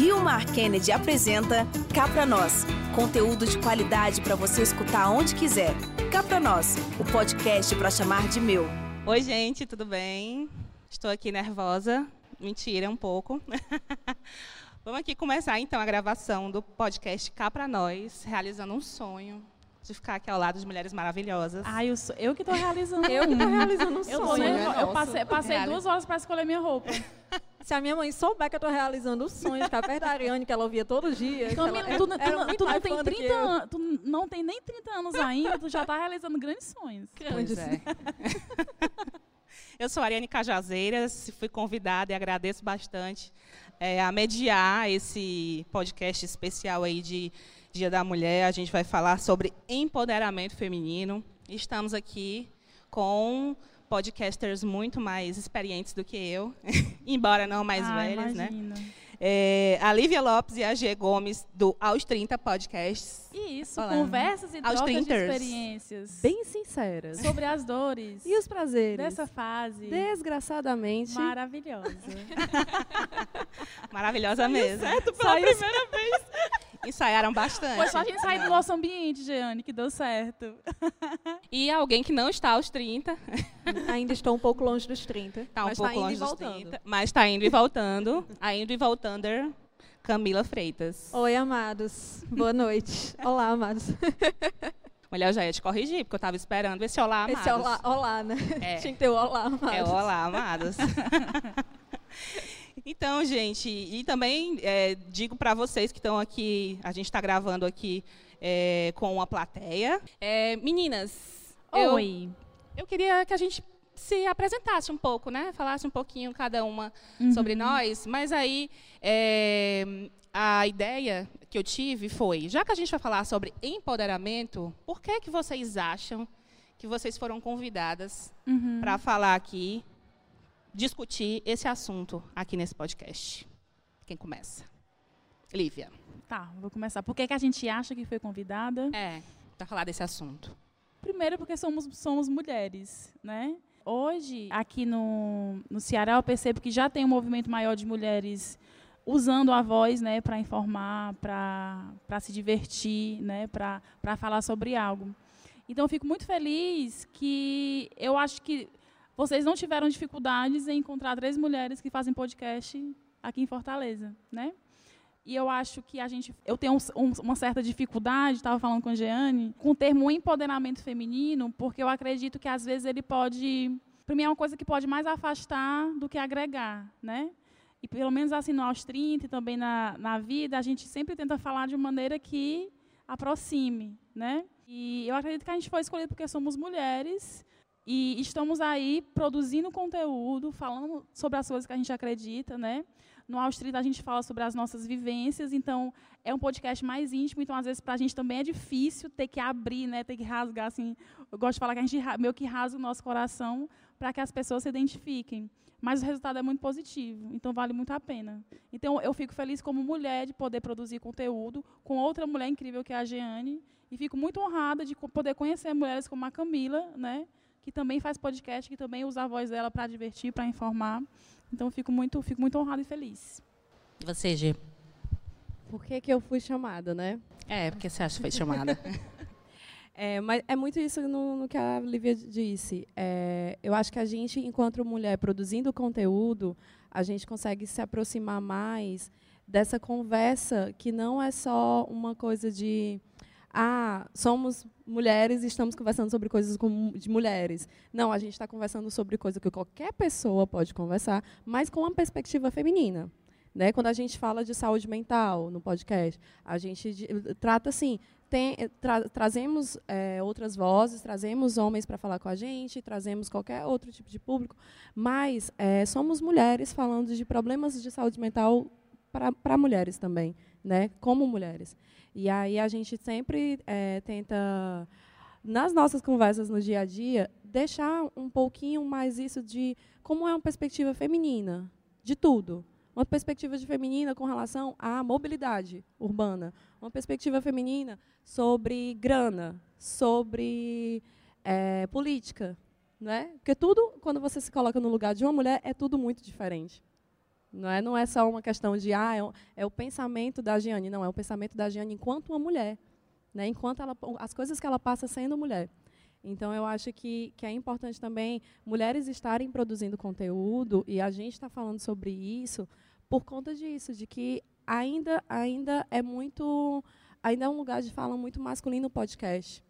Rio Mar Kennedy apresenta Cá Pra Nós. Conteúdo de qualidade para você escutar onde quiser. Cá Pra Nós, o podcast para chamar de meu. Oi, gente, tudo bem? Estou aqui nervosa. Mentira, um pouco. Vamos aqui começar então a gravação do podcast Cá Pra Nós, realizando um sonho de ficar aqui ao lado de mulheres maravilhosas. Ai, eu, sou, eu que estou realizando. eu que estou realizando um eu sonho. eu, eu passei, passei duas horas para escolher minha roupa. Se a minha mãe souber que eu estou realizando o sonho de perto da Ariane, que ela ouvia todo dia. Camila, ela, tu, tu, tu, tu não tem 30 anos, tu não tem nem 30 anos ainda, tu já está realizando grandes sonhos. Grandes. É. eu sou a Ariane Cajazeiras, fui convidada e agradeço bastante é, a mediar esse podcast especial aí de Dia da Mulher. A gente vai falar sobre empoderamento feminino. Estamos aqui com podcasters muito mais experientes do que eu, embora não mais ah, velhas, imagina. né? É, a Lívia Lopes e a G Gomes, do Aos 30 Podcasts. Isso, Olá. conversas e trocas de experiências. Bem sinceras. Sobre as dores. E os prazeres. Dessa fase. Desgraçadamente. Maravilhosa. Maravilhosa mesmo. certo pela Saiu primeira vez. Ensaiaram bastante. Foi só a gente sair do nosso ambiente, Jeane, que deu certo. E alguém que não está aos 30. Ainda estou um pouco longe dos 30. Está um mas pouco tá longe dos 30. Mas está indo e voltando. indo e voltando. Camila Freitas. Oi, amados. Boa noite. Olá, amados. Mulher, eu já ia te corrigir, porque eu estava esperando esse olá, amados. Esse olá, olá né? É. Tinha que ter o olá, amados. É o olá, amados. Então, gente, e também é, digo para vocês que estão aqui, a gente está gravando aqui é, com a plateia. É, meninas, Oi. Eu, eu queria que a gente se apresentasse um pouco, né? Falasse um pouquinho cada uma uhum. sobre nós. Mas aí é, a ideia que eu tive foi, já que a gente vai falar sobre empoderamento, por que que vocês acham que vocês foram convidadas uhum. para falar aqui discutir esse assunto aqui nesse podcast. Quem começa? Lívia. Tá, vou começar. Por que, que a gente acha que foi convidada? É, para falar desse assunto. Primeiro porque somos, somos mulheres, né? Hoje, aqui no, no Ceará, eu percebo que já tem um movimento maior de mulheres usando a voz né, para informar, para se divertir, né, para falar sobre algo. Então, eu fico muito feliz que eu acho que vocês não tiveram dificuldades em encontrar três mulheres que fazem podcast aqui em Fortaleza, né? E eu acho que a gente, eu tenho um, um, uma certa dificuldade, estava falando com a Jeane, com o termo empoderamento feminino, porque eu acredito que às vezes ele pode, para mim é uma coisa que pode mais afastar do que agregar, né? E pelo menos assim no aos 30 e também na, na vida, a gente sempre tenta falar de maneira que aproxime, né? E eu acredito que a gente foi escolhido porque somos mulheres e estamos aí produzindo conteúdo, falando sobre as coisas que a gente acredita, né? No Austria a gente fala sobre as nossas vivências, então é um podcast mais íntimo, então às vezes para a gente também é difícil ter que abrir, né? Ter que rasgar assim. Eu gosto de falar que a gente meio que rasga o nosso coração para que as pessoas se identifiquem. Mas o resultado é muito positivo, então vale muito a pena. Então eu fico feliz como mulher de poder produzir conteúdo com outra mulher incrível que é a Jeane e fico muito honrada de poder conhecer mulheres como a Camila, né? Que também faz podcast, que também usa a voz dela para divertir, para informar. Então, fico muito, fico muito honrada e feliz. E você, G? Por que, que eu fui chamada, né? É, porque você acha que foi chamada? é, mas é muito isso no, no que a Lívia disse. É, eu acho que a gente, enquanto mulher produzindo conteúdo, a gente consegue se aproximar mais dessa conversa que não é só uma coisa de ah, somos mulheres e estamos conversando sobre coisas de mulheres. Não, a gente está conversando sobre coisa que qualquer pessoa pode conversar, mas com uma perspectiva feminina. Né? Quando a gente fala de saúde mental no podcast, a gente trata assim, tem, tra, trazemos é, outras vozes, trazemos homens para falar com a gente, trazemos qualquer outro tipo de público, mas é, somos mulheres falando de problemas de saúde mental para mulheres também, né? como mulheres. E aí a gente sempre é, tenta, nas nossas conversas no dia a dia, deixar um pouquinho mais isso de como é uma perspectiva feminina, de tudo. Uma perspectiva de feminina com relação à mobilidade urbana. Uma perspectiva feminina sobre grana, sobre é, política. Né? Porque tudo, quando você se coloca no lugar de uma mulher, é tudo muito diferente. Não é, não é só uma questão de, ah, é o, é o pensamento da Giane. Não, é o pensamento da Giane enquanto uma mulher. Né, enquanto ela, as coisas que ela passa sendo mulher. Então, eu acho que, que é importante também mulheres estarem produzindo conteúdo, e a gente está falando sobre isso por conta disso, de que ainda, ainda é muito. Ainda é um lugar de fala muito masculino o podcast.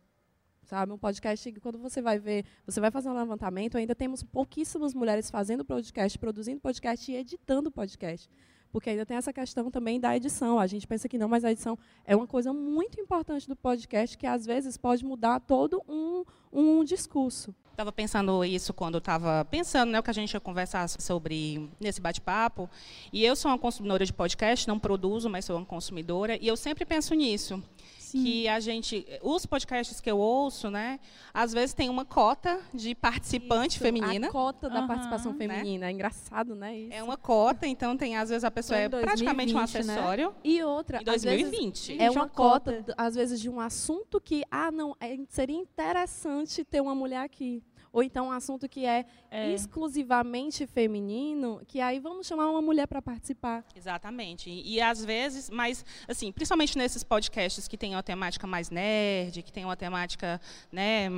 Sabe? Um podcast que, quando você vai ver, você vai fazer um levantamento, ainda temos pouquíssimas mulheres fazendo podcast, produzindo podcast e editando podcast porque ainda tem essa questão também da edição. A gente pensa que não, mas a edição é uma coisa muito importante do podcast que às vezes pode mudar todo um, um discurso. Estava pensando isso quando estava pensando, né, o que a gente ia conversar sobre nesse bate-papo. E eu sou uma consumidora de podcast, não produzo, mas sou uma consumidora, e eu sempre penso nisso. Sim. que a gente, os podcasts que eu ouço, né, às vezes tem uma cota de participante isso, feminina. A cota da uhum, participação né? feminina, né? é engraçado, né? Isso. É uma cota, então tem às vezes a pessoa é 2020, praticamente um né? acessório. Né? E outra, em 2020. é uma cota, às vezes de um assunto que, ah, não, é, seria interessante ter uma mulher aqui ou então um assunto que é, é, exclusivamente feminino, que aí vamos chamar uma mulher para participar. Exatamente. E, e, às vezes, mas assim, principalmente nesses podcasts que tem uma temática mais nerd, que tem uma temática, né,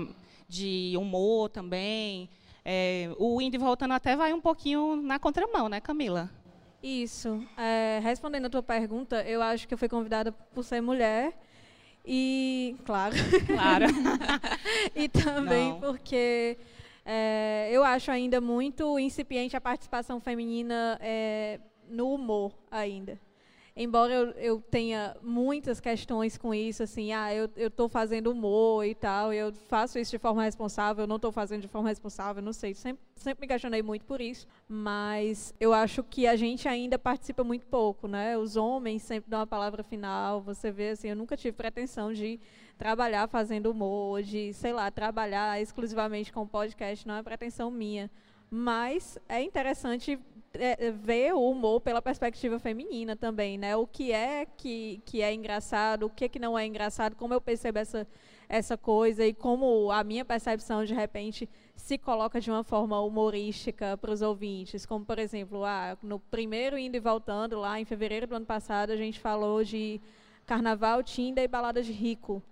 de humor também, é, o Indy voltando até vai um pouquinho na contramão, né, Camila? Isso. É, respondendo a tua pergunta, eu acho que eu fui convidada por ser mulher e, claro. Claro. e também Não. porque é, eu acho ainda muito incipiente a participação feminina é, no humor ainda embora eu, eu tenha muitas questões com isso, assim, ah, eu estou fazendo humor e tal, eu faço isso de forma responsável, eu não estou fazendo de forma responsável, não sei, sempre, sempre me questionei muito por isso, mas eu acho que a gente ainda participa muito pouco, né? Os homens sempre dão a palavra final, você vê, assim, eu nunca tive pretensão de trabalhar fazendo humor, de, sei lá, trabalhar exclusivamente com podcast, não é pretensão minha, mas é interessante é, é, ver o humor pela perspectiva feminina também, né? O que é que, que é engraçado, o que, que não é engraçado, como eu percebo essa, essa coisa e como a minha percepção, de repente, se coloca de uma forma humorística para os ouvintes. Como, por exemplo, ah, no primeiro Indo e Voltando, lá em fevereiro do ano passado, a gente falou de carnaval, Tinder e balada de rico.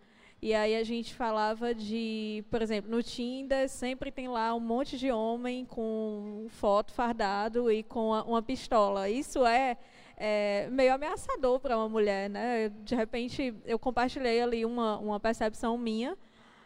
E aí a gente falava de, por exemplo, no Tinder sempre tem lá um monte de homem com foto fardado e com uma pistola. Isso é, é meio ameaçador para uma mulher, né? De repente eu compartilhei ali uma, uma percepção minha,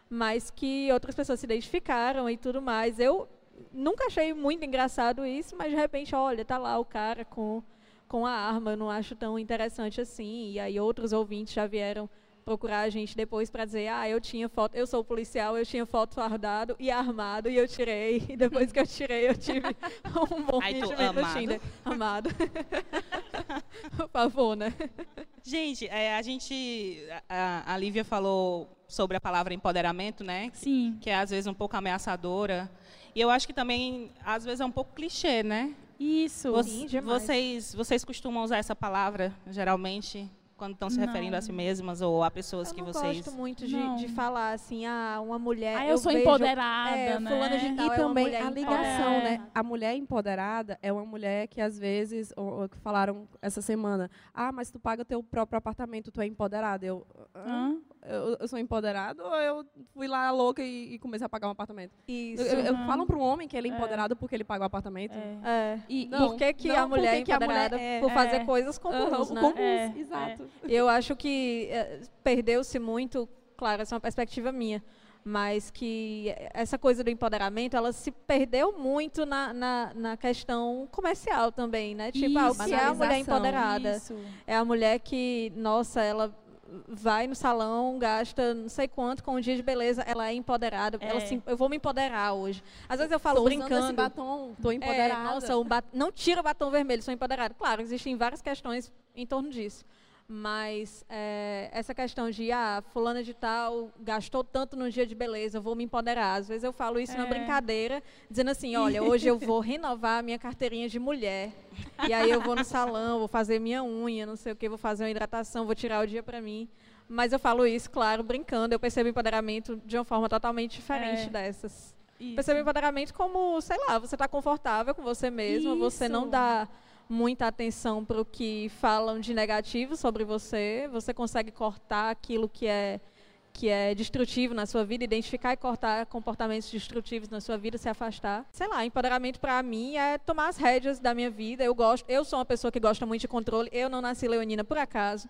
mas que outras pessoas se identificaram e tudo mais. Eu nunca achei muito engraçado isso, mas de repente, olha, tá lá o cara com com a arma, eu não acho tão interessante assim. E aí outros ouvintes já vieram procurar a gente depois para dizer, ah, eu tinha foto, eu sou policial, eu tinha foto fardado e armado e eu tirei. E depois que eu tirei, eu tive um bom Aí amado. no Tinder. Amado. Por favor, né? Gente, é, a gente, a, a Lívia falou sobre a palavra empoderamento, né? Sim. Que é às vezes um pouco ameaçadora. E eu acho que também às vezes é um pouco clichê, né? Isso. Sim, vocês, vocês costumam usar essa palavra geralmente quando estão se não. referindo a si mesmas ou a pessoas eu que vocês. Eu gosto muito de, de, falar assim, ah, uma mulher. Ah, eu, eu sou vejo, empoderada, é, né? de tal e é também a ligação, é. né? A mulher empoderada é uma mulher que às vezes, ou, ou, falaram essa semana, ah, mas tu paga teu próprio apartamento, tu é empoderada. Eu, ah, eu, eu, sou empoderado ou eu fui lá louca e, e comecei a pagar um apartamento? Isso. Eu, eu, uhum. Falam para um homem que ele é, é empoderado porque ele paga o apartamento. É. é. E, não, por que, que não, a mulher é empoderada mulher por fazer é. coisas comuns, uhum, né? Comuns, exato. Eu acho que perdeu-se muito, claro, essa é uma perspectiva minha, mas que essa coisa do empoderamento, ela se perdeu muito na, na, na questão comercial também, né? Tipo, ah, o que é a mulher empoderada? Isso. É a mulher que, nossa, ela vai no salão, gasta não sei quanto com um dia de beleza, ela é empoderada. É. Ela assim, eu vou me empoderar hoje. Às vezes eu falo tô brincando. Esse batom, tô empoderada. É, nossa, um bat... não tira o batom vermelho, sou empoderada. Claro, existem várias questões em torno disso. Mas é, essa questão de, ah, fulana de tal gastou tanto no dia de beleza, eu vou me empoderar. Às vezes eu falo isso é. na brincadeira, dizendo assim, olha, hoje eu vou renovar a minha carteirinha de mulher. E aí eu vou no salão, vou fazer minha unha, não sei o que, vou fazer uma hidratação, vou tirar o dia para mim. Mas eu falo isso, claro, brincando. Eu percebo empoderamento de uma forma totalmente diferente é. dessas. Isso. Percebo empoderamento como, sei lá, você está confortável com você mesma, isso. você não dá muita atenção para o que falam de negativo sobre você. Você consegue cortar aquilo que é que é destrutivo na sua vida, identificar e cortar comportamentos destrutivos na sua vida, se afastar. Sei lá, empoderamento para mim é tomar as rédeas da minha vida. Eu gosto, eu sou uma pessoa que gosta muito de controle. Eu não nasci leonina por acaso.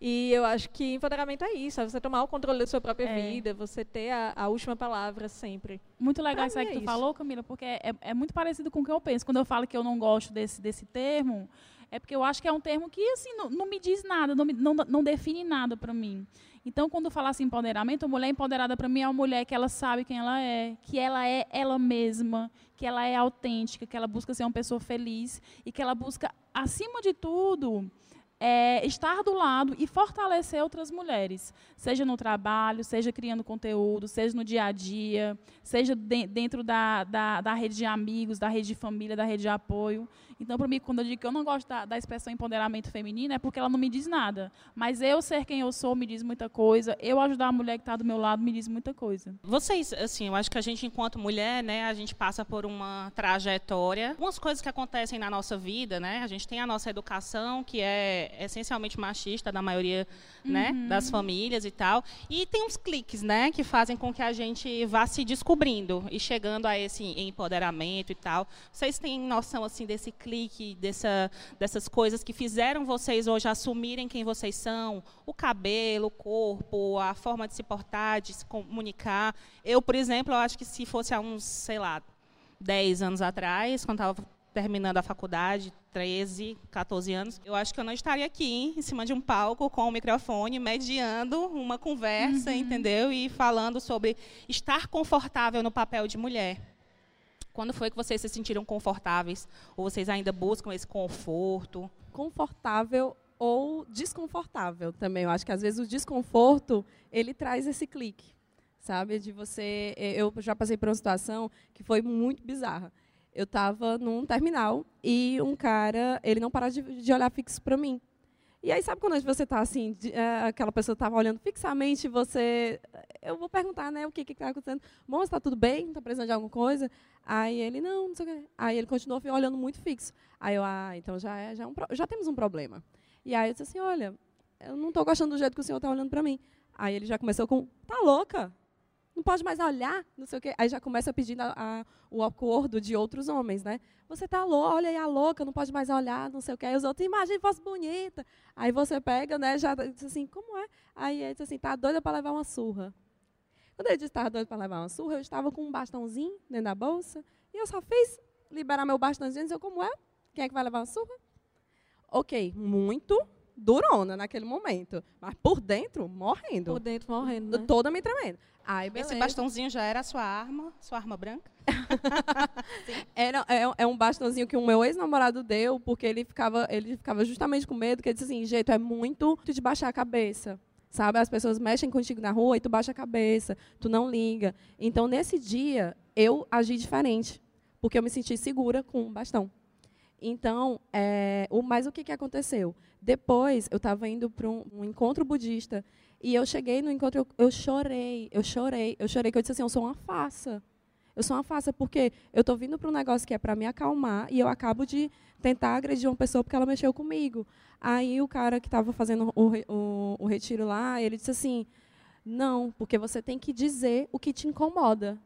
E eu acho que empoderamento é isso, é você tomar o controle da sua própria é. vida, você ter a, a, última palavra sempre. Muito legal isso aí que é tu isso. falou, Camila, porque é, é, muito parecido com o que eu penso. Quando eu falo que eu não gosto desse, desse termo, é porque eu acho que é um termo que assim não, não me diz nada, não, me, não, não define nada para mim. Então, quando fala assim empoderamento, a mulher empoderada para mim é uma mulher que ela sabe quem ela é, que ela é ela mesma, que ela é autêntica, que ela busca ser uma pessoa feliz e que ela busca, acima de tudo, é, estar do lado e fortalecer outras mulheres, seja no trabalho, seja criando conteúdo, seja no dia a dia, seja de, dentro da, da, da, rede de amigos, da rede de família, da rede de apoio. Então, para mim, quando eu digo que eu não gosto da, da, expressão empoderamento feminino, é porque ela não me diz nada. Mas eu ser quem eu sou me diz muita coisa. Eu ajudar a mulher que está do meu lado me diz muita coisa. Vocês, assim, eu acho que a gente, enquanto mulher, né, a gente passa por uma trajetória. Algumas coisas que acontecem na nossa vida, né? A gente tem a nossa educação, que é essencialmente machista, da maioria né, uhum. das famílias e tal. E tem uns cliques, né, que fazem com que a gente vá se descobrindo e chegando a esse empoderamento e tal. Vocês têm noção, assim, desse clique? Clique, dessa, dessas coisas que fizeram vocês hoje assumirem quem vocês são, o cabelo, o corpo, a forma de se portar, de se comunicar. Eu, por exemplo, eu acho que se fosse há uns, sei lá, 10 anos atrás, quando estava terminando a faculdade, 13, 14 anos, eu acho que eu não estaria aqui em cima de um palco com o um microfone mediando uma conversa, uhum. entendeu? E falando sobre estar confortável no papel de mulher. Quando foi que vocês se sentiram confortáveis? Ou vocês ainda buscam esse conforto? Confortável ou desconfortável também. Eu acho que às vezes o desconforto ele traz esse clique, sabe? De você. Eu já passei por uma situação que foi muito bizarra. Eu estava num terminal e um cara, ele não parava de, de olhar fixo para mim. E aí, sabe quando você está assim, de, é, aquela pessoa estava olhando fixamente, você. Eu vou perguntar, né, o que está acontecendo. Moça, está tudo bem? Está precisando de alguma coisa? Aí ele, não, não sei o quê. Aí ele continuou olhando muito fixo. Aí eu, ah, então já, é, já, é um, já temos um problema. E aí eu disse assim: olha, eu não estou gostando do jeito que o senhor está olhando para mim. Aí ele já começou com: tá louca? Não pode mais olhar, não sei o quê. Aí já começa pedindo a, a, o acordo de outros homens, né? Você tá louca, olha aí a louca, não pode mais olhar, não sei o quê. Aí os outros, imagina fosse bonita. Aí você pega, né, já diz assim, como é? Aí ele diz assim, tá doida para levar uma surra. Quando ele disse que estava doido para levar uma surra, eu estava com um bastãozinho dentro da bolsa, e eu só fiz liberar meu bastãozinho e dizer, como é? Quem é que vai levar uma surra? Ok, muito durona naquele momento. Mas por dentro, morrendo. Por dentro, morrendo. Né? Toda me tremendo. Aí, Esse bastãozinho já era a sua arma, sua arma branca? era, é, é, um bastãozinho que o meu ex-namorado deu, porque ele ficava, ele ficava justamente com medo, que ele disse assim, jeito, é muito de baixar a cabeça. Sabe, as pessoas mexem contigo na rua e tu baixa a cabeça, tu não liga. Então, nesse dia, eu agi diferente, porque eu me senti segura com o bastão. Então, é, o, mas o que, que aconteceu? Depois, eu estava indo para um, um, encontro budista e eu cheguei no encontro, eu, eu, chorei, eu chorei, eu chorei, que eu disse assim, eu sou uma farsa. Eu sou uma farsa porque eu estou vindo para um negócio que é para me acalmar e eu acabo de tentar agredir uma pessoa porque ela mexeu comigo. Aí o cara que estava fazendo o, o, o retiro lá, ele disse assim, não, porque você tem que dizer o que te incomoda.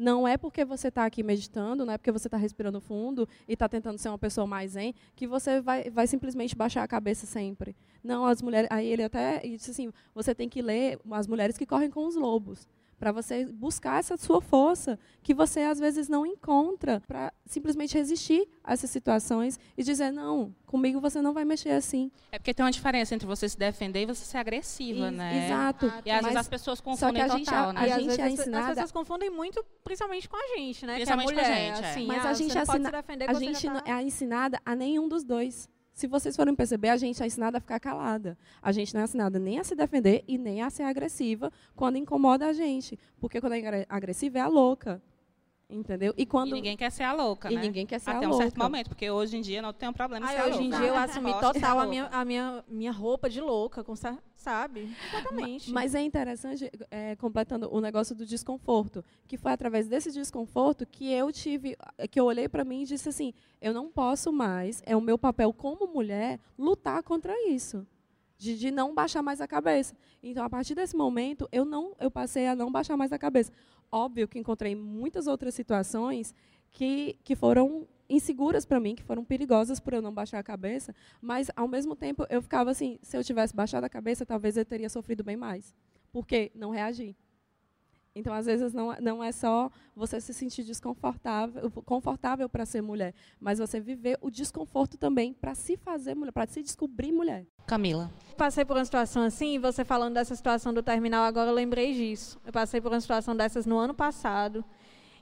Não é porque você está aqui meditando, não é porque você está respirando fundo e está tentando ser uma pessoa mais zen, que você vai, vai simplesmente baixar a cabeça sempre. Não, as mulheres. Aí ele até disse assim: você tem que ler as mulheres que correm com os lobos para você buscar essa sua força que você às vezes não encontra para simplesmente resistir a essas situações e dizer não, comigo você não vai mexer assim. É porque tem uma diferença entre você se defender e você ser agressiva, e, né? Exato. E às vezes as pessoas confundem só que a total, gente, né? A, a gente é ensinada... As pessoas confundem muito, principalmente com a gente, né? Principalmente é mulher, com a gente, é. assim, Mas ah, a gente, é defender, a gente tá... é ensinada a nenhum dos dois. Se vocês forem perceber, a gente é ensinada a ficar calada. A gente não é ensinada nem a se defender e nem a ser agressiva quando incomoda a gente. Porque quando é agressiva é a louca. Entendeu? E quando E ninguém quer ser a louca, e né? ninguém quer ser Até a um louca. certo momento, porque hoje em dia não tem um problema em Ai, ser a hoje em louca. dia eu assumi total a louca. minha, a minha, minha roupa de louca, com sabe? Completamente. Mas é interessante, é, completando o negócio do desconforto, que foi através desse desconforto que eu tive, que eu olhei para mim e disse assim, eu não posso mais, é o meu papel como mulher lutar contra isso, de, de não baixar mais a cabeça. Então, a partir desse momento, eu não, eu passei a não baixar mais a cabeça. Óbvio que encontrei muitas outras situações que, que foram inseguras para mim, que foram perigosas por eu não baixar a cabeça, mas ao mesmo tempo eu ficava assim, se eu tivesse baixado a cabeça, talvez eu teria sofrido bem mais. Porque não reagi. Então, às vezes, não, não é só você se sentir desconfortável, confortável para ser mulher, mas você viver o desconforto também para se fazer mulher, para se descobrir mulher. Camila. passei por uma situação assim, e você falando dessa situação do terminal, agora eu lembrei disso. Eu passei por uma situação dessas no ano passado,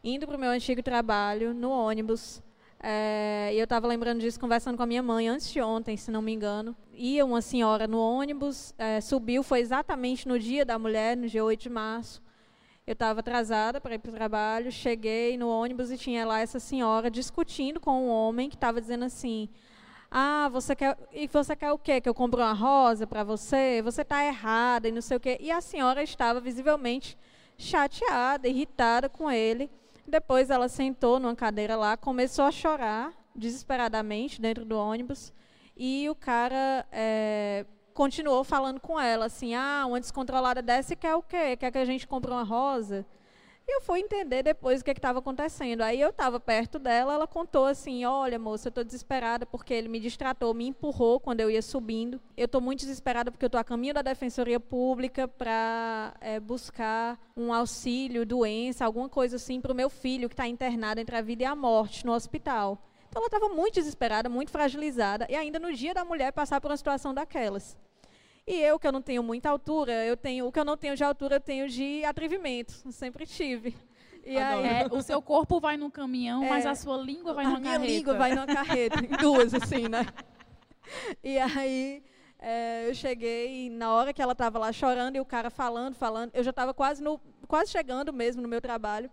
indo para o meu antigo trabalho, no ônibus. É, e eu estava lembrando disso, conversando com a minha mãe, antes de ontem, se não me engano. Ia uma senhora no ônibus, é, subiu, foi exatamente no dia da mulher, no dia 8 de março. Eu estava atrasada para ir para o trabalho, cheguei no ônibus e tinha lá essa senhora discutindo com um homem que estava dizendo assim: Ah, você quer. E você quer o quê? Que eu compre uma rosa para você? Você está errada e não sei o quê. E a senhora estava visivelmente chateada, irritada com ele. Depois ela sentou numa cadeira lá, começou a chorar desesperadamente dentro do ônibus. E o cara eh, continuou falando com ela, assim, ah, uma descontrolada dessa quer o quê? Quer que a gente compre uma rosa? E eu fui entender depois o que estava acontecendo. Aí eu estava perto dela, ela contou assim, olha, moça, eu estou desesperada porque ele me distratou, me empurrou quando eu ia subindo. Eu estou muito desesperada porque eu estou a caminho da Defensoria Pública para buscar um auxílio, doença, alguma coisa assim para o meu filho que está internado entre a vida e a morte no hospital. Então ela estava muito desesperada, muito fragilizada, e ainda no dia da mulher passar por uma situação daquelas. E eu, que eu não tenho muita altura, eu tenho o que eu não tenho de altura, eu tenho de atrevimento. Sempre tive. E aí, É, o seu corpo vai num caminhão, mas É. a sua língua vai a numa minha carreta. língua vai numa carreta, em duas, assim, né? E aí é, eu cheguei e na hora que ela estava lá chorando e o cara falando, falando, eu já estava quase, no, quase chegando mesmo no meu trabalho.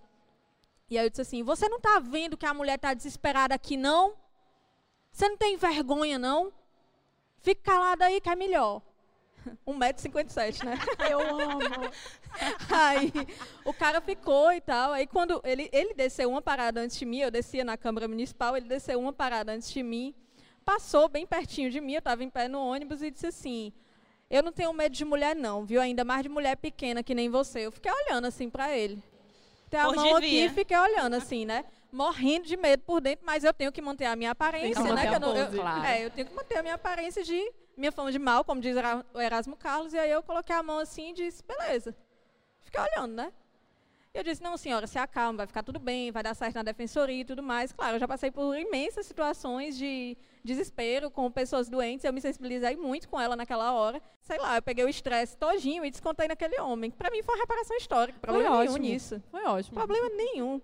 E aí eu disse assim, você não está vendo que a mulher está desesperada aqui, não? Você não tem vergonha, não? Fique calada aí que é melhor. 1,57m, né? Eu amo. Aí o cara ficou e tal. Aí quando ele, ele desceu uma parada antes de mim, eu descia na Câmara Municipal, ele desceu uma parada antes de mim, passou bem pertinho de mim, eu estava em pé no ônibus e disse assim: Eu não tenho medo de mulher, não, viu? Ainda mais de mulher pequena que nem você. Eu fiquei olhando assim para ele. Tem a Por mão aqui e fiquei olhando assim, né? Morrendo de medo por dentro, mas eu tenho que manter a minha aparência, que né? que eu, não- eu-. Claro. é, eu tenho que manter a minha aparência de minha fama de mal, como diz o Erasmo Carlos, e aí eu coloquei a mão assim e disse, beleza. Fiquei olhando, né? Eu disse, não, senhora, se acalma, vai ficar tudo bem, vai dar certo na defensoria e tudo mais. Claro, eu já passei por imensas situações de desespero com pessoas doentes, eu me sensibilizei muito com ela naquela hora. Sei lá, eu peguei o estresse todinho e descontei naquele homem. Para mim foi uma reparação histórica, problema nenhum ótimo. nisso. Foi ótimo. Problema nenhum.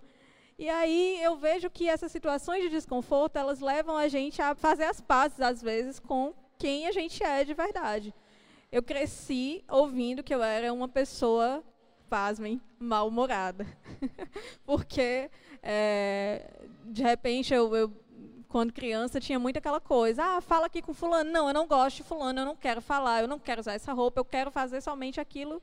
E aí eu vejo que essas situações de desconforto, elas levam a gente a fazer as pazes, às vezes, com quem a gente é de verdade. Eu cresci ouvindo que eu era uma pessoa, pasmem, mal-humorada. Porque, é, de repente, eu, eu, quando criança, tinha muito aquela coisa, ah, fala aqui com fulano. Não, eu não gosto de fulano, eu não quero falar, eu não quero usar essa roupa, eu quero fazer somente aquilo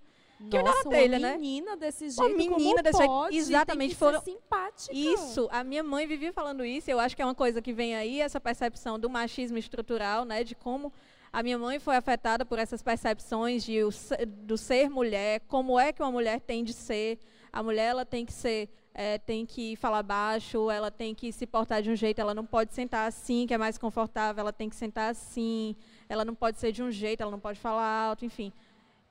Que Nossa, dela telha, uma né? menina desse Uma jeito, menina como desse jeito, pode? exatamente, Tem que foram- simpática. Isso, a minha mãe vivia falando isso, eu acho que é uma coisa que vem aí, essa percepção do machismo estrutural, né, de como a minha mãe foi afetada por essas percepções de o do ser mulher, como é que uma mulher tem de ser, a mulher ela tem que ser, eh, tem que falar baixo, ela tem que se portar de um jeito, ela não pode sentar assim, que é mais confortável, ela tem que sentar assim, ela não pode ser de um jeito, ela não pode falar alto, enfim.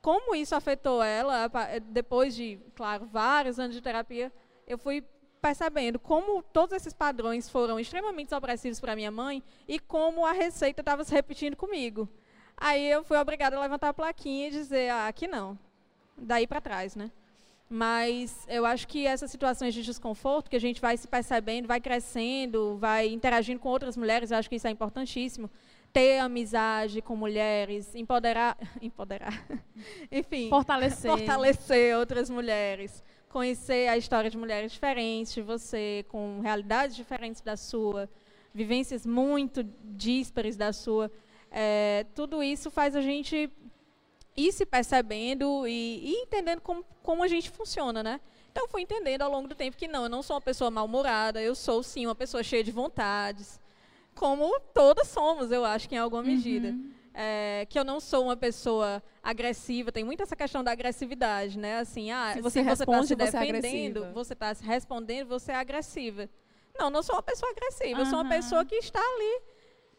Como isso afetou ela, pa- depois de, claro, vários anos de terapia, eu fui percebendo como todos esses padrões foram extremamente opressivos para minha mãe e como a receita estava se repetindo comigo. Aí eu fui obrigada a levantar a plaquinha e dizer, ah, aqui não. Daí para trás, né? Mas eu acho que essas situações de desconforto que a gente vai se percebendo, vai crescendo, vai interagindo com outras mulheres, eu acho que isso é importantíssimo. Ter amizade com mulheres, empoderar, empoderar, enfim, Fortalecer. fortalecer outras mulheres, conhecer a história de mulheres diferentes, você com realidades diferentes da sua, vivências muito díspares da sua. É, tudo isso faz a gente ir se percebendo e, e entendendo como, como a gente funciona, né? Então, fui entendendo ao longo do tempo que não, eu não sou uma pessoa mal-humorada, eu sou, sim, uma pessoa cheia de vontades, como todas somos, eu acho que em alguma medida. Uhum. É, que eu não sou uma pessoa agressiva, tem muito essa questão da agressividade, né? Assim, ah, se você está se defendendo, você está se respondendo, você é agressiva. Não, não sou uma pessoa agressiva, uhum. eu sou uma pessoa que está ali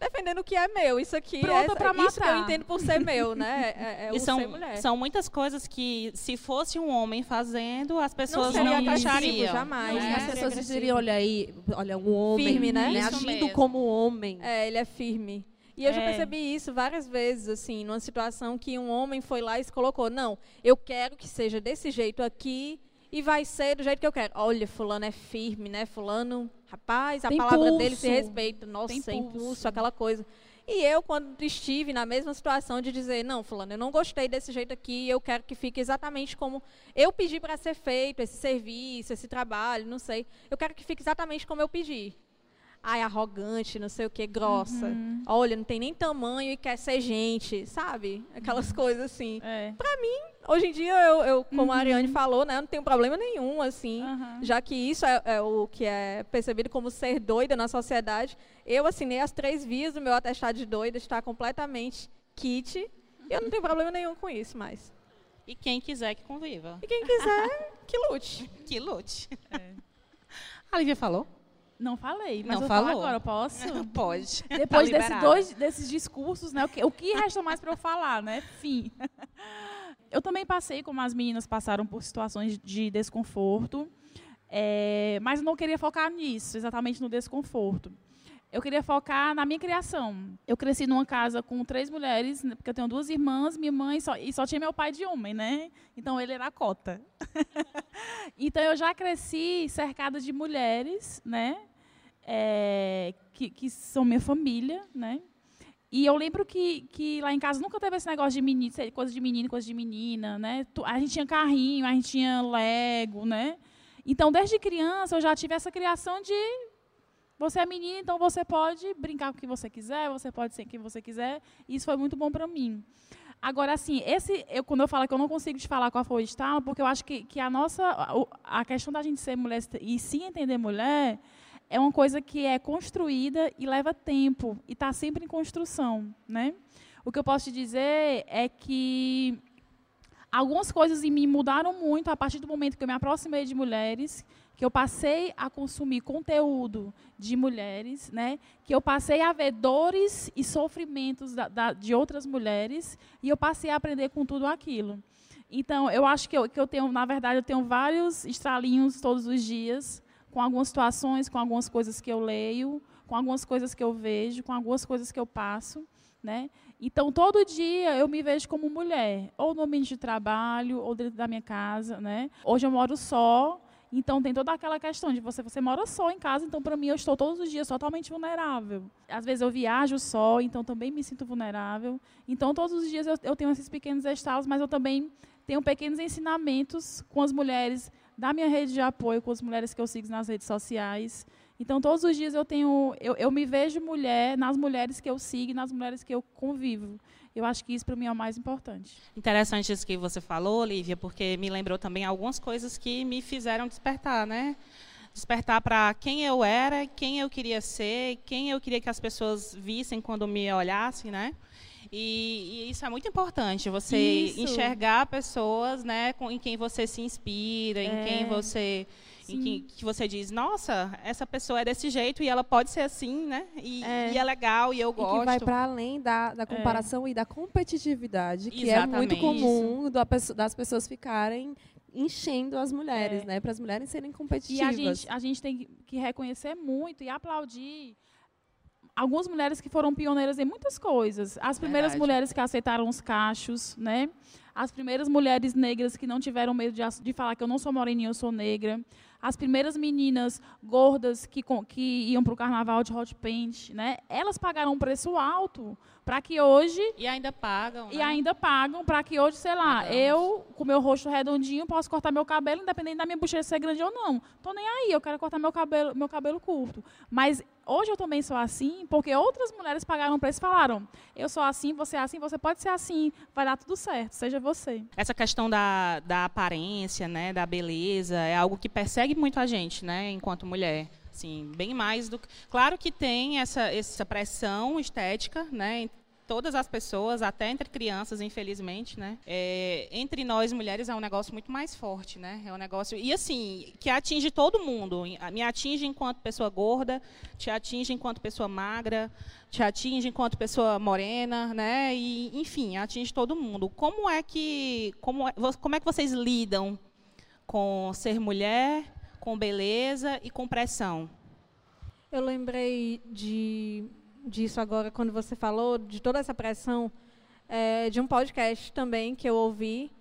defendendo o que é meu. Isso aqui Pronto é matar. isso que eu entendo por ser meu, né? É, é e são, ser mulher. São muitas coisas que, se fosse um homem fazendo, as pessoas não, não achariam. Jamais. Né? As pessoas diriam, olha aí, olha, um homem firme, né? né? agindo mesmo. como homem. É, ele é firme. E eu é. já percebi isso várias vezes, assim, numa situação que um homem foi lá e se colocou, não, eu quero que seja desse jeito aqui e vai ser do jeito que eu quero. Olha, fulano é firme, né? Fulano, rapaz, a Tem palavra pulso. dele se respeita. Nossa, Tem impulso. impulso, aquela coisa. E eu, quando estive na mesma situação de dizer, não, fulano, eu não gostei desse jeito aqui, eu quero que fique exatamente como eu pedi para ser feito, esse serviço, esse trabalho, não sei. Eu quero que fique exatamente como eu pedi ai, arrogante, não sei o que, grossa. Uhum. Olha, não tem nem tamanho e quer ser gente, sabe? Aquelas uhum. coisas assim. É. Pra mim, hoje em dia, eu, eu como uhum. a Ariane falou, né, eu não tenho problema nenhum, assim, já que isso é, é, o que é percebido como ser doida na sociedade. Eu assinei as três vias do meu atestado de doida, está completamente kit. Eu não tenho problema nenhum com isso mais. E quem quiser que conviva. E quem quiser que lute. que lute. É. A Lívia falou? Não falei, mas não eu falou. agora, posso? Pode. Depois tá desses dois, desses discursos, né? O que, o que resta mais para eu falar, né? Fim. Eu também passei, como as meninas passaram, por situações de desconforto, é, mas não queria focar nisso, exatamente no desconforto. Eu queria focar na minha criação. Eu cresci numa casa com três mulheres, né, porque eu tenho duas irmãs, minha mãe só, e só tinha meu pai de homem, né? Então ele era a cota. então eu já cresci cercada de mulheres, né? É, que, que, são minha família, né? E eu lembro que, que lá em casa nunca teve esse negócio de menino, coisa de menino, coisa de menina, né? A gente tinha carrinho, a gente tinha Lego, né? Então, desde criança, eu já tive essa criação de você é menina, então você pode brincar com o que você quiser, você pode ser quem você quiser. E isso foi muito bom para mim. Agora, assim, esse, eu, quando eu falo que eu não consigo te falar qual foi o estalo, porque eu acho que, que a nossa, a, questão da gente ser mulher e sim entender mulher, é uma coisa que é construída e leva tempo e está sempre em construção, né? O que eu posso te dizer é que algumas coisas em mim mudaram muito a partir do momento que eu me aproximei de mulheres, que eu passei a consumir conteúdo de mulheres, né? Que eu passei a ver dores e sofrimentos da, da, de outras mulheres e eu passei a aprender com tudo aquilo. Então, eu acho que eu, que eu tenho, na verdade, eu tenho vários estralinhos todos os dias com algumas situações, com algumas coisas que eu leio, com algumas coisas que eu vejo, com algumas coisas que eu passo, né? Então todo dia eu me vejo como mulher, ou no ambiente de trabalho, ou dentro da minha casa, né? Hoje eu moro só, então tem toda aquela questão de você você mora só em casa, então para mim eu estou todos os dias totalmente vulnerável. Às vezes eu viajo só, então também me sinto vulnerável. Então todos os dias eu, eu tenho esses pequenos estalos, mas eu também tenho pequenos ensinamentos com as mulheres da minha rede de apoio com as mulheres que eu sigo nas redes sociais. Então, todos os dias eu tenho, eu, eu me vejo mulher nas mulheres que eu sigo, nas mulheres que eu convivo. Eu acho que isso para mim é o mais importante. Interessante isso que você falou, Lívia, porque me lembrou também algumas coisas que me fizeram despertar, né? Despertar para quem eu era, quem eu queria ser, quem eu queria que as pessoas vissem quando me olhassem, né? E, e, isso é muito importante, você isso. enxergar pessoas né, com, em quem você se inspira, é. em quem você. Em que, que, você diz, nossa, essa pessoa é desse jeito e ela pode ser assim, né? E é, e é legal e eu gosto. E que vai para além da, da é. comparação é. e da competitividade, que Exatamente. é muito comum do, das pessoas ficarem enchendo as mulheres, é. né? Para as mulheres serem competitivas. E a gente, a gente tem que reconhecer muito e aplaudir algumas mulheres que foram pioneiras em muitas coisas. As primeiras Verdade. mulheres que aceitaram os cachos, né? As primeiras mulheres negras que não tiveram medo de, de falar que eu não sou moreninha, eu sou negra. as primeiras meninas gordas que, que iam para o carnaval de hot paint, né? Elas pagaram um preço alto para que hoje e ainda pagam e né? ainda pagam para que hoje sei lá Pagamos. eu com meu rosto redondinho posso cortar meu cabelo independente da minha bochecha ser grande ou não tô nem aí eu quero cortar meu cabelo meu cabelo curto mas hoje eu também sou assim porque outras mulheres pagaram preço e falaram eu sou assim você é assim você pode ser assim vai dar tudo certo seja você essa questão da, da aparência né da beleza é algo que persegue muito a gente né enquanto mulher Sim, bem mais do que. Claro que tem essa, essa pressão estética, né? todas as pessoas, até entre crianças, infelizmente, né? É, entre nós mulheres é um negócio muito mais forte, né? É um negócio e assim que atinge todo mundo. Me atinge enquanto pessoa gorda, te atinge enquanto pessoa magra, te atinge enquanto pessoa morena, né? E enfim, atinge todo mundo. Como é que como é, como é que vocês lidam com ser mulher? Com beleza e com pressão. Eu lembrei de, disso agora quando você falou de toda essa pressão é, de um podcast também que eu ouvi,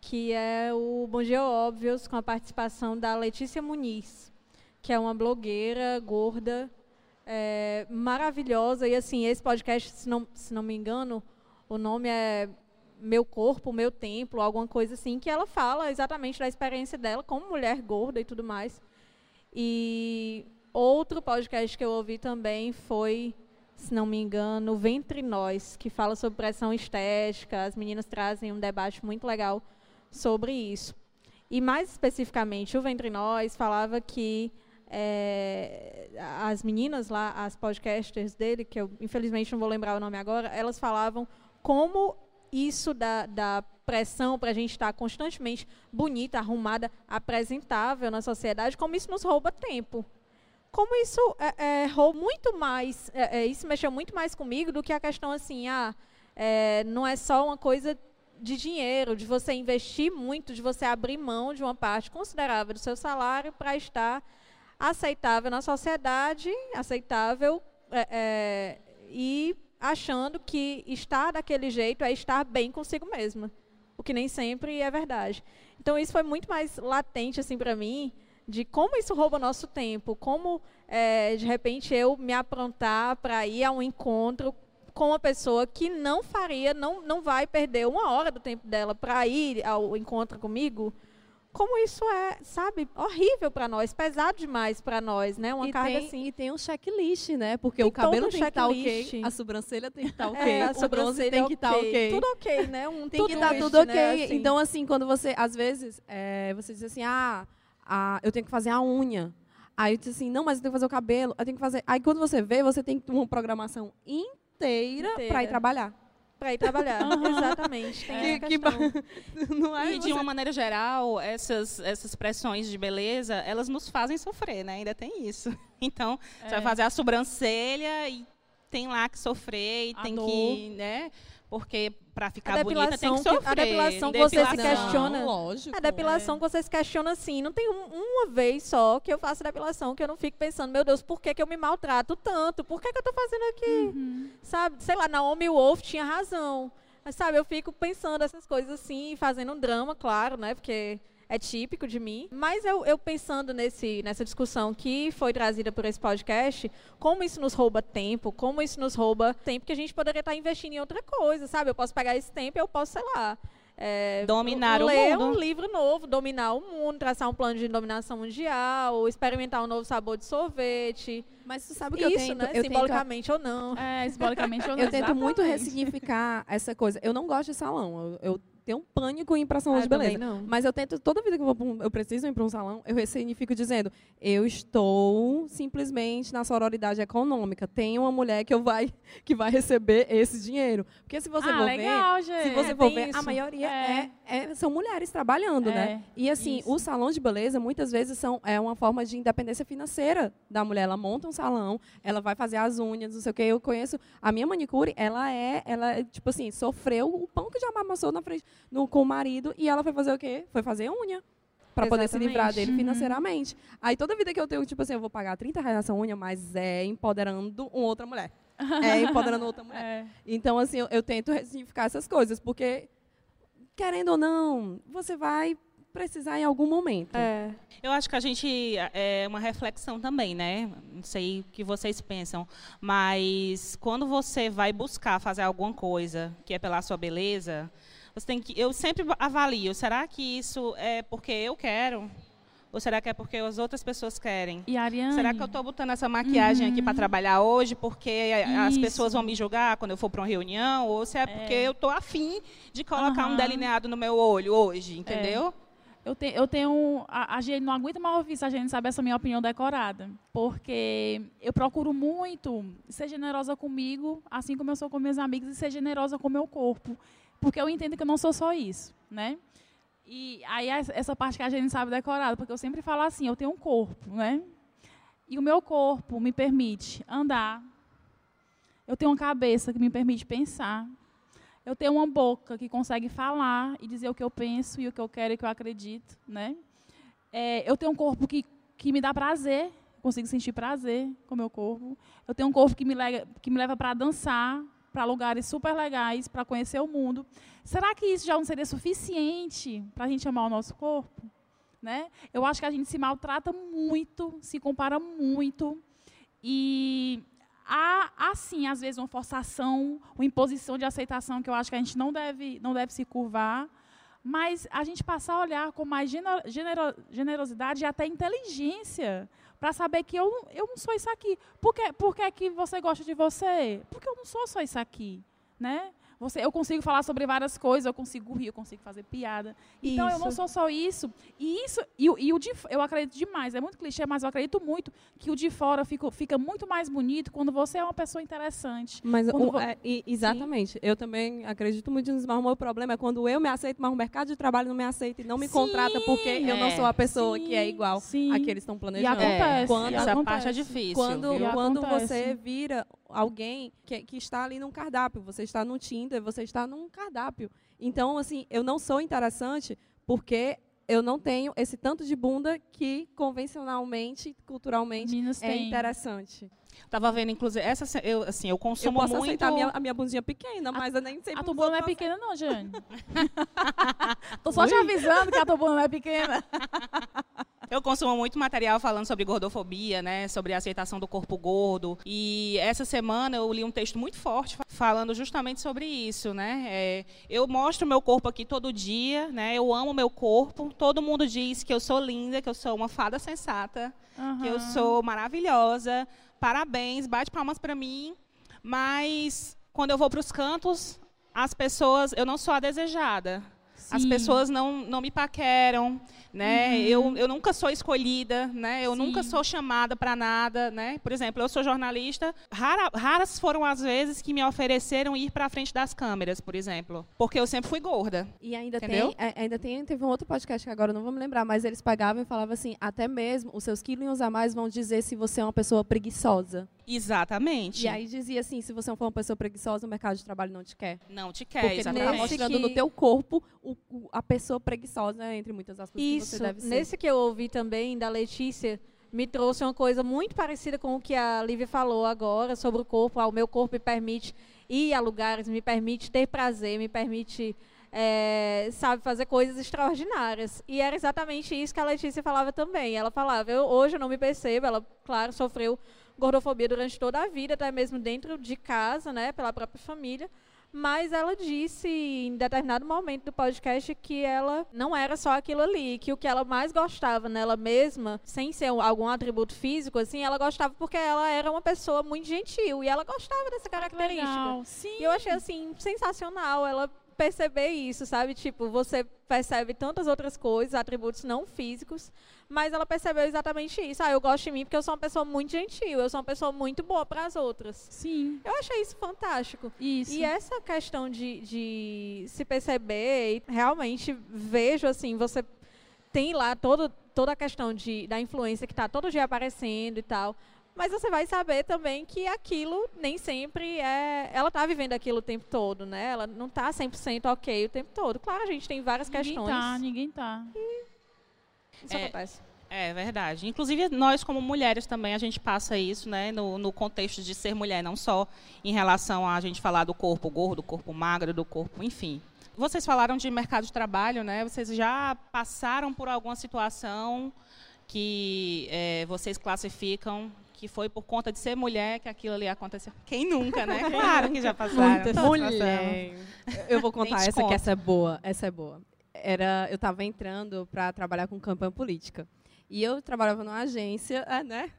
que é o Bom Dia Óbvios, com a participação da Letícia Muniz, que é uma blogueira gorda, é, maravilhosa. E assim, esse podcast, se não, se não me engano, o nome é meu corpo, meu templo, alguma coisa assim, que ela fala exatamente da experiência dela como mulher gorda e tudo mais. E outro podcast que eu ouvi também foi, se não me engano, Ventre Nós, que fala sobre pressão estética. As meninas trazem um debate muito legal sobre isso. E mais especificamente, o Ventre Nós falava que é, as meninas lá, as podcasters dele, que eu infelizmente não vou lembrar o nome agora, elas falavam como isso da, da pressão para a gente estar constantemente bonita, arrumada, apresentável na sociedade, como isso nos rouba tempo. Como isso é, é rouba muito mais, é, é, isso mexeu muito mais comigo do que a questão assim, ah, é, não é só uma coisa de dinheiro, de você investir muito, de você abrir mão de uma parte considerável do seu salário para estar aceitável na sociedade, aceitável é, e achando que estar daquele jeito é estar bem consigo mesma, o que nem sempre é verdade. Então isso foi muito mais latente assim para mim de como isso rouba nosso tempo, como é, de repente eu me aprontar para ir a um encontro com uma pessoa que não faria, não, não vai perder uma hora do tempo dela para ir ao encontro comigo, como isso é, sabe, horrível para nós, pesado demais para nós, né? Uma e carga tem, assim. E tem um checklist, né? Porque tem o cabelo tem que estar tá ok, a sobrancelha tem que estar tá ok, é, o bronze tem que estar tá ok. Tudo ok, né? Um tem que estar tá tudo ok. Né? Assim. Então, assim, quando você, às vezes, é, você diz assim, ah, ah, eu tenho que fazer a unha. Aí eu disse assim, não, mas eu tenho que fazer o cabelo, eu tenho que fazer. Aí quando você vê, você tem uma programação inteira, inteira. para ir trabalhar para ir trabalhar. Uhum. Exatamente. Tem que, que não é e de uma maneira geral, essas, essas pressões de beleza, elas nos fazem sofrer, né? Ainda tem isso. Então, é. você vai fazer a sobrancelha e tem lá que sofrer e a tem dor. que, né? Porque para ficar bonita tem que sofrer. A depilação que você se questiona. Lógico. A depilação é. que você se questiona assim. Não tem um, uma vez só que eu faço depilação que eu não fico pensando, meu Deus, por que, que eu me maltrato tanto? Por que, que eu estou fazendo aqui? Uhum. Sabe? Sei lá, Naomi Wolf tinha razão. Mas sabe, eu fico pensando essas coisas assim, fazendo um drama, claro, né? Porque é típico de mim. Mas eu, eu, pensando nesse, nessa discussão que foi trazida por esse podcast, como isso nos rouba tempo, como isso nos rouba tempo que a gente poderia estar investindo em outra coisa, sabe? Eu posso pegar esse tempo e eu posso, sei lá, é, dominar o ler mundo. um livro novo, dominar o mundo, traçar um plano de dominação mundial, experimentar um novo sabor de sorvete. Mas você sabe que Isso, eu tento, né? eu simbolicamente tento, ou não. É, simbolicamente ou não. Eu tento muito ressignificar essa coisa. Eu não gosto de salão. Eu, eu tenho um pânico em ir para salão ah, de beleza. Não. Mas eu tento, toda vida que eu, vou, eu preciso ir para um salão, eu ressignifico dizendo, eu estou simplesmente na sororidade econômica. Tem uma mulher que, eu vai, que vai receber esse dinheiro. Porque se você ah, for legal, ver, gente. se você for ver, isso. a maioria é. É, é. são mulheres trabalhando, né? é? E assim, isso. o salão de beleza muitas vezes são é uma forma de independência financeira da mulher. Ela monta um salão, ela vai fazer as unhas, não sei o quê. Eu conheço a minha manicure, ela é, ela tipo assim, sofreu o pão que já amassou na frente no, com o marido e ela foi fazer o quê? Foi fazer unha. Para poder se livrar dele uhum. financeiramente. Aí toda vida que eu tenho, tipo assim, eu vou pagar 30 reais nessa unha, mas é empoderando uma outra mulher. É empoderando outra mulher. É. Então, assim, eu, eu tento ressignificar essas coisas, porque, querendo ou não, você vai precisar em algum momento. É. Eu acho que a gente é uma reflexão também, né? Não sei o que vocês pensam, mas quando você vai buscar fazer alguma coisa que é pela sua beleza, você tem que eu sempre avalio, será que isso é porque eu quero? Ou será que é porque as outras pessoas querem? E Ariane, Será que eu estou botando essa maquiagem aqui para trabalhar hoje porque as Isso. pessoas vão me julgar quando eu for para uma reunião? Ou se é porque eu estou afim de colocar um Aham. delineado no meu olho hoje, entendeu? Eu, te, eu tenho. A, a gente não aguenta mais ouvir se a gente sabe essa minha opinião decorada. Porque eu procuro muito ser generosa comigo, assim como eu sou com meus amigos, e ser generosa com o meu corpo. Porque eu entendo que eu não sou só isso, né? E aí es- essa parte que a gente sabe decorada, porque eu sempre falo assim, eu tenho um corpo, né? E o meu corpo me permite andar. Eu tenho uma cabeça que me permite pensar. Eu tenho uma boca que consegue falar e dizer o que eu penso e o que eu quero e o que eu acredito, né? É, eu tenho um corpo que, que me dá prazer, consigo sentir prazer com o meu corpo. Eu tenho um corpo que me, lega, que me leva para dançar, para lugares super legais, para conhecer o mundo. Será que isso já não seria suficiente para a gente amar o nosso corpo? Né? Eu acho que a gente se maltrata muito, se compara muito. E há, sim, às vezes, uma forçação, uma imposição de aceitação que eu acho que a gente não deve, não deve se curvar. Mas a gente passar a olhar com mais genero- generosidade e até inteligência para saber que eu, eu não sou isso aqui. Por que, por que, que você gosta de você? Porque eu não sou só isso aqui. Né? Você, eu consigo falar sobre várias coisas, eu consigo rir, eu consigo fazer piada. Então, eu não Isso. sou só isso. E isso, e, o- e o de, eu acredito demais, é muito clichê, mas eu acredito muito que o de fora fica, fica muito mais bonito quando você é uma pessoa interessante. Mas o- vo- é, e- exatamente. Eu também acredito muito nisso, mas o meu problema é quando eu me aceito, mas o mercado de trabalho não me aceita e não me Sim, contrata porque eu não é. sou a pessoa que é Sim, igual sim. a que eles estão E planejando. acontece. Quando- e Essa acontece. parte é difícil. Quando? E quando acontece. você vira alguém que, que está ali num cardápio, você está no Tinder, você está num cardápio. Então, assim, eu não sou interessante porque eu não tenho esse tanto de bunda que convencionalmente, culturalmente, Meninas é têm. interessante. Tava vendo, inclusive, essa eu assim, eu Eu consumo posso muito. aceitar a minha, a minha bundinha pequena, mas eu nem sempre A tua bunda não é pequena, não, Jane. Tô só te avisando que a tua bunda não é pequena. Eu consumo muito material falando sobre gordofobia, né, sobre a aceitação do corpo gordo. E essa semana eu li um texto muito forte fa- falando justamente sobre isso, né? É, eu mostro meu corpo aqui todo dia, né? Eu amo meu corpo. Todo mundo diz que eu sou linda, que eu sou uma fada sensata, que eu sou maravilhosa. Parabéns, bate palmas para mim. Mas quando eu vou para os cantos, as pessoas, eu não sou a desejada. As Sim. pessoas não, não me paqueram, né? Eu, eu nunca sou escolhida, né? Eu nunca Sim. sou chamada para nada, né? Por exemplo, eu sou jornalista. Rara- raras foram as vezes que me ofereceram ir para a frente das câmeras, por exemplo, porque eu sempre fui gorda. E ainda Entendeu? tem, ainda tem, teve um outro podcast que agora eu não vou me lembrar, mas eles pagavam e falavam assim, até mesmo os seus quilinhos a mais vão dizer se você é uma pessoa preguiçosa. Exatamente. E aí dizia assim, se você não for uma pessoa preguiçosa, o mercado de trabalho não te quer. não te quer, Porque exatamente. tá Nesse mostrando que- no teu corpo o- o- a pessoa preguiçosa, né, entre muitas aspas, você Isso, deve ser. nesse que eu ouvi também da Letícia, me trouxe uma coisa muito parecida com o que a Lívia falou agora sobre o corpo. Ah, o meu corpo me permite ir a lugares, me permite ter prazer, me permite, é, sabe, fazer coisas extraordinárias. E era exatamente isso que a Letícia falava também. Ela falava, eu, hoje eu não me percebo, ela, claro, sofreu gordofobia durante toda a vida, até mesmo dentro de casa, né, pela própria família. Mas ela disse em determinado momento do podcast que ela não era só aquilo ali, que o que ela mais gostava nela mesma, sem ser um- algum atributo físico, assim, ela gostava porque ela era uma pessoa muito gentil e ela gostava dessa característica. Legal. Sim. E eu achei assim sensacional ela perceber isso, sabe? Tipo, você percebe tantas outras coisas, atributos não físicos, mas ela percebeu exatamente isso. Ah, eu gosto de mim porque eu sou uma pessoa muito gentil, eu sou uma pessoa muito boa para as outras. Sim. Eu achei isso fantástico. Isso. E essa questão de, de se perceber, e realmente vejo assim, você tem lá todo, toda a questão de, da influência que está todo dia aparecendo e tal. Mas você vai saber também que aquilo nem sempre é. Ela está vivendo aquilo o tempo todo, né? Ela não está 100% ok o tempo todo. Claro, a gente tem várias ninguém questões. tá, ninguém tá. Isso É, acontece. É verdade. Inclusive, nós, como mulheres, também a gente passa isso, né, no, no contexto de ser mulher, não só em relação a gente falar do corpo gordo, do corpo magro, do corpo, enfim. vocês falaram de mercado de trabalho, né? Vocês já passaram por alguma situação que é, vocês classificam que foi por conta de ser mulher que aquilo ali aconteceu. Quem nunca, né? Claro que já passaram. Muitas mulher. Eu vou contar essa conta. que essa é boa, essa é boa. Era, eu estava entrando para trabalhar com campanha política. E eu trabalhava numa agência, é, né?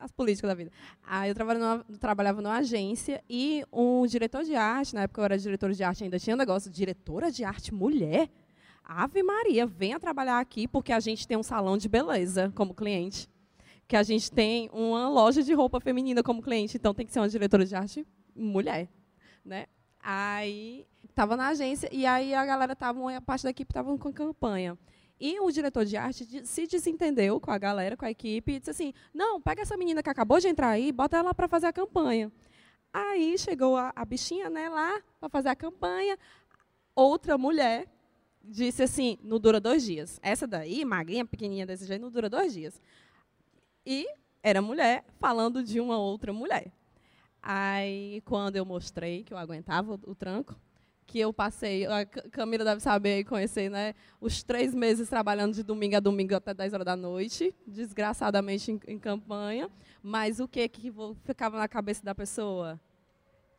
As políticas da vida. Aí eu trabalhava numa, trabalhava numa agência e um diretor de arte, na época eu era diretor de arte, ainda tinha um negócio, diretora de arte mulher? Ave Maria, venha trabalhar aqui porque a gente tem um salão de beleza como cliente. Que a gente tem uma loja de roupa feminina como cliente, então tem que ser uma diretora de arte mulher, né? Aí estava na agência e aí a galera tava, a parte da equipe estava com campanha. E o diretor de arte se desentendeu com a galera, com a equipe, e disse assim: não, pega essa menina que acabou de entrar aí, bota ela para fazer a campanha. Aí chegou a, a bichinha né, lá para fazer a campanha. Outra mulher disse assim: não dura dois dias. Essa daí, magrinha, pequenininha desse jeito, não dura dois dias. E era mulher falando de uma outra mulher. Aí, quando eu mostrei que eu aguentava o, tranco, que eu passei, a Camila deve saber e conhecer, né? Os três meses trabalhando de domingo a domingo até 10 horas da noite, desgraçadamente em, em campanha. Mas o que, que ficava na cabeça da pessoa?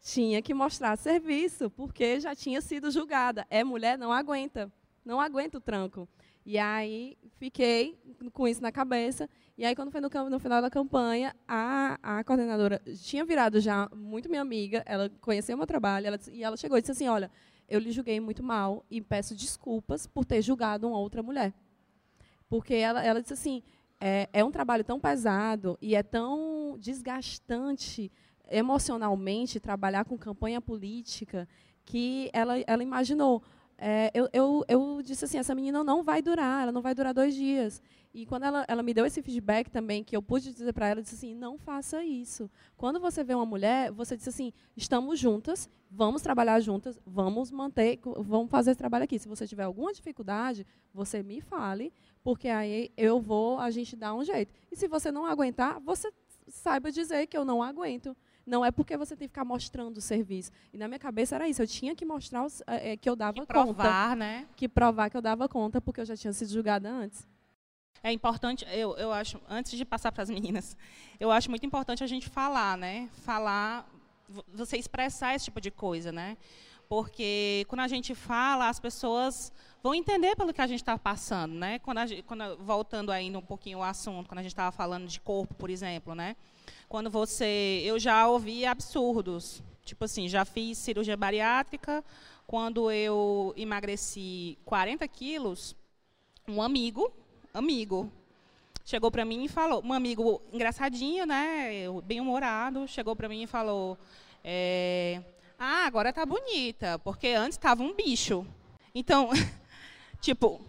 Tinha que mostrar serviço, porque já tinha sido julgada. É mulher, não aguenta. Não aguenta o tranco. E aí fiquei com isso na cabeça. E aí, quando foi no, no final da campanha, a, a coordenadora tinha virado já muito minha amiga, ela conheceu o meu trabalho, ela, e ela chegou e disse assim: Olha, eu lhe julguei muito mal e peço desculpas por ter julgado uma outra mulher. Porque ela, ela disse assim: é, é um trabalho tão pesado e é tão desgastante emocionalmente trabalhar com campanha política que ela, ela imaginou é, eu, eu, eu, disse assim, essa menina não vai durar, ela não vai durar dois dias. E quando ela, ela me deu esse feedback também, que eu pude dizer para ela, eu disse assim, não faça isso. Quando você vê uma mulher, você disse assim, estamos juntas, vamos trabalhar juntas, vamos manter, vamos fazer esse trabalho aqui. Se você tiver alguma dificuldade, você me fale, porque aí eu vou, a gente dá um jeito. E se você não aguentar, você saiba dizer que eu não aguento. Não é porque você tem que ficar mostrando o serviço. E na minha cabeça era isso. Eu tinha que mostrar os, é, que eu dava que provar, conta. provar, né? Que provar que eu dava conta, porque eu já tinha sido julgada antes. É importante, eu, eu acho, antes de passar para as meninas, eu acho muito importante a gente falar, né? Falar, você expressar esse tipo de coisa, né? Porque quando a gente fala, as pessoas vão entender pelo que a gente está passando, né? Quando, gente, quando voltando ainda um pouquinho ao assunto, quando a gente estava falando de corpo, por exemplo, né? Quando você. Eu já ouvi absurdos. Tipo assim, já fiz cirurgia bariátrica. Quando eu emagreci 40 quilos, um amigo, amigo, chegou para mim e falou, um amigo engraçadinho, né, bem humorado, chegou para mim e falou, é, ah, agora tá bonita, porque antes estava um bicho. Então, tipo,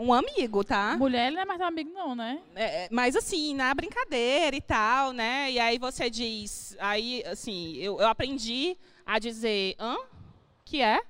um amigo, tá? Mulher não é mais um amigo, não, né? É, é, mas assim, na brincadeira e tal, né? E aí você diz. Aí, assim, eu, eu aprendi a dizer, hã? Que é?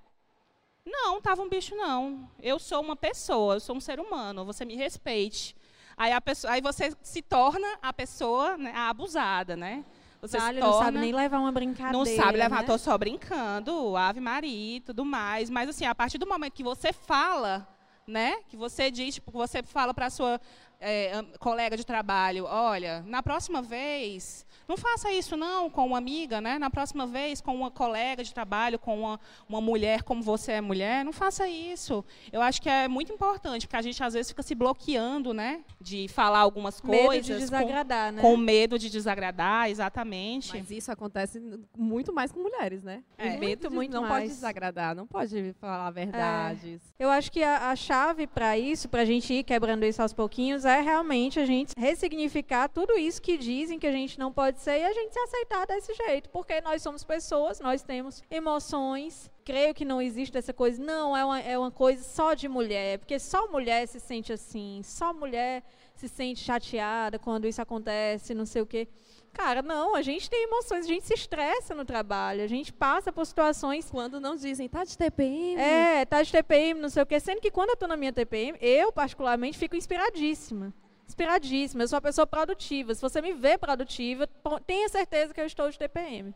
Não, tava um bicho, não. Eu sou uma pessoa, eu sou um ser humano, você me respeite. Aí, a pessoa, aí você se torna a pessoa né, a abusada, né? Você vale, torna, não sabe nem levar uma brincadeira. Não sabe levar, né? tô só brincando, Ave Maria e tudo mais. Mas assim, a partir do momento que você fala né? Que você diz, tipo, você fala para sua é, colega de trabalho, olha, na próxima vez, não faça isso não com uma amiga, né? Na próxima vez com uma colega de trabalho, com uma, uma mulher como você é mulher, não faça isso. Eu acho que é muito importante, porque a gente às vezes fica se bloqueando, né? De falar algumas medo coisas. de desagradar, com, né? Com medo de desagradar, exatamente. Mas isso acontece muito mais com mulheres, né? É. O medo Muito, muito não mais. pode desagradar, não pode falar verdades. Eu acho que a, a chave para isso, para a gente ir quebrando isso aos pouquinhos, é realmente a gente ressignificar tudo isso que dizem que a gente não pode ser e a gente se aceitar desse jeito, porque nós somos pessoas, nós temos emoções. Creio que não existe essa coisa, não, é uma, é uma coisa só de mulher, porque só mulher se sente assim, só mulher se sente chateada quando isso acontece, não sei o quê. Cara, não, a gente tem emoções, a gente se estressa no trabalho, a gente passa por situações Quando não dizem, tá de TPM. é, tá de TPM, não sei o quê. Sendo que quando eu estou na minha TPM, eu, particularmente, fico inspiradíssima. Inspiradíssima. Eu sou uma pessoa produtiva. Se você me vê produtiva, tenha certeza que eu estou de TPM.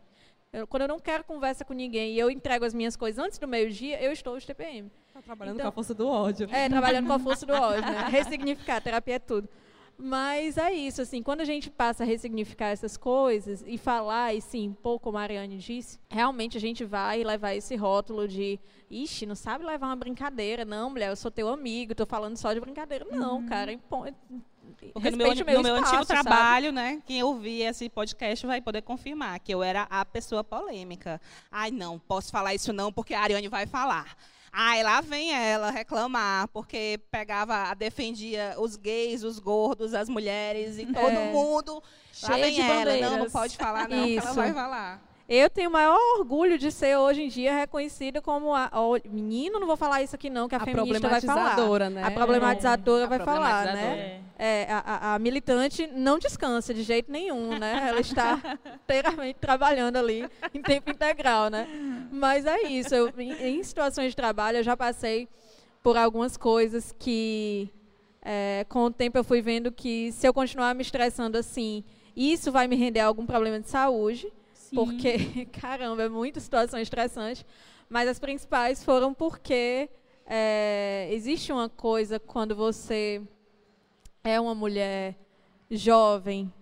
Eu, quando eu não quero conversa com ninguém e eu entrego as minhas coisas antes do meio-dia, eu estou de TPM. Tá trabalhando então, com a força do ódio. É, trabalhando com a força do ódio, né? Ressignificar, terapia é tudo. Mas é isso, assim, quando a gente passa a ressignificar essas coisas e falar e se impor, como a Ariane disse, realmente a gente vai levar esse rótulo de, ixi, não sabe levar uma brincadeira, não, mulher, eu sou teu amigo, tô falando só de brincadeira. Não, uhum. cara, impõe, porque no meu, meu, no meu espaço, antigo sabe? trabalho, né, quem ouvir esse podcast vai poder confirmar que eu era a pessoa polêmica. Ai, não, posso falar isso não, porque a Ariane vai falar. Aí lá vem ela reclamar, porque pegava, defendia os gays, os gordos, as mulheres e todo é. mundo. Cheia lá vem de ela, bandeiras. não, não pode falar não, Isso. ela vai falar. Eu tenho o maior orgulho de ser hoje em dia reconhecida como a, a menino, não vou falar isso aqui não, que a, a feminista vai falar. Né? A problematizadora é. vai a falar, né? É, a, a, militante não descansa de jeito nenhum, né? Ela está inteiramente trabalhando ali em tempo integral, né? Mas é isso. Eu, em, em, situações de trabalho, eu já passei por algumas coisas que, é, com o tempo, eu fui vendo que se eu continuar me estressando assim, isso vai me render algum problema de saúde porque, caramba, é muita situação estressante. Mas as principais foram porque é, existe uma coisa quando você é uma mulher jovem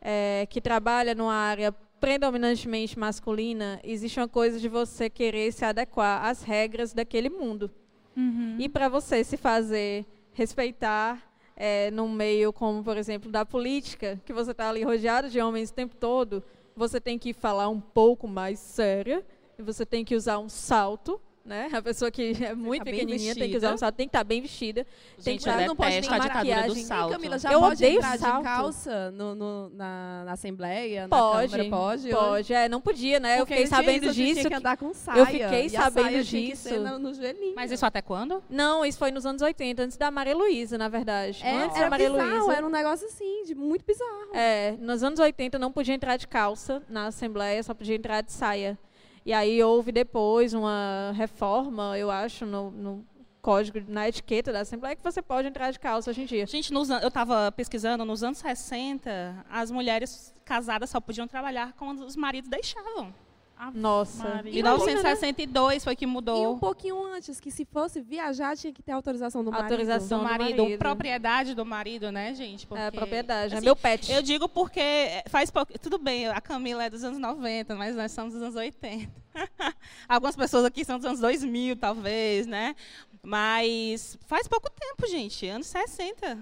é, que trabalha numa área predominantemente masculina, existe uma coisa de você querer se adequar às regras daquele mundo. Uhum. E para você se fazer respeitar é, num meio como, por exemplo, da política, que você está ali rodeado de homens o tempo todo, você tem que falar um pouco mais séria, você tem que usar um salto, né? A pessoa que é muito pequenininha tem que usar um salto, tem que estar tá bem vestida. Gente, tem que estar, não pode ter maquiagem. Salto. Camila, já eu pode odeio entrar salto. de calça no, no, na, na assembleia, pode, na Câmara? Pode, pode. É, não podia, né? Porque eu fiquei sabendo isso, disso. Tinha que andar com saia, eu fiquei sabendo disso. No, no Mas isso até quando? Não, isso foi nos anos 80, antes da Maria Luísa, na verdade. É, antes era da Maria Luísa. era um negócio assim, de muito bizarro. É, nos anos 80 não podia entrar de calça na assembleia, só podia entrar de saia. E aí houve depois uma reforma, eu acho, no, no código, na etiqueta da Assembleia, que você pode entrar de calça hoje em dia. Gente, nos, eu estava pesquisando, nos anos 60, as mulheres casadas só podiam trabalhar quando os maridos deixavam. Nossa. Em 1962 né? foi que mudou. E um pouquinho antes, que se fosse viajar, tinha que ter autorização do marido. Autorização do marido. Do marido. Propriedade do marido, né, gente? Porque, é, propriedade. É assim, é meu pet. Eu digo porque faz pouco. Tudo bem, a Camila é dos anos 90, mas nós somos dos anos 80. Algumas pessoas aqui são dos anos 2000, talvez, né? Mas faz pouco tempo, gente. Anos 60.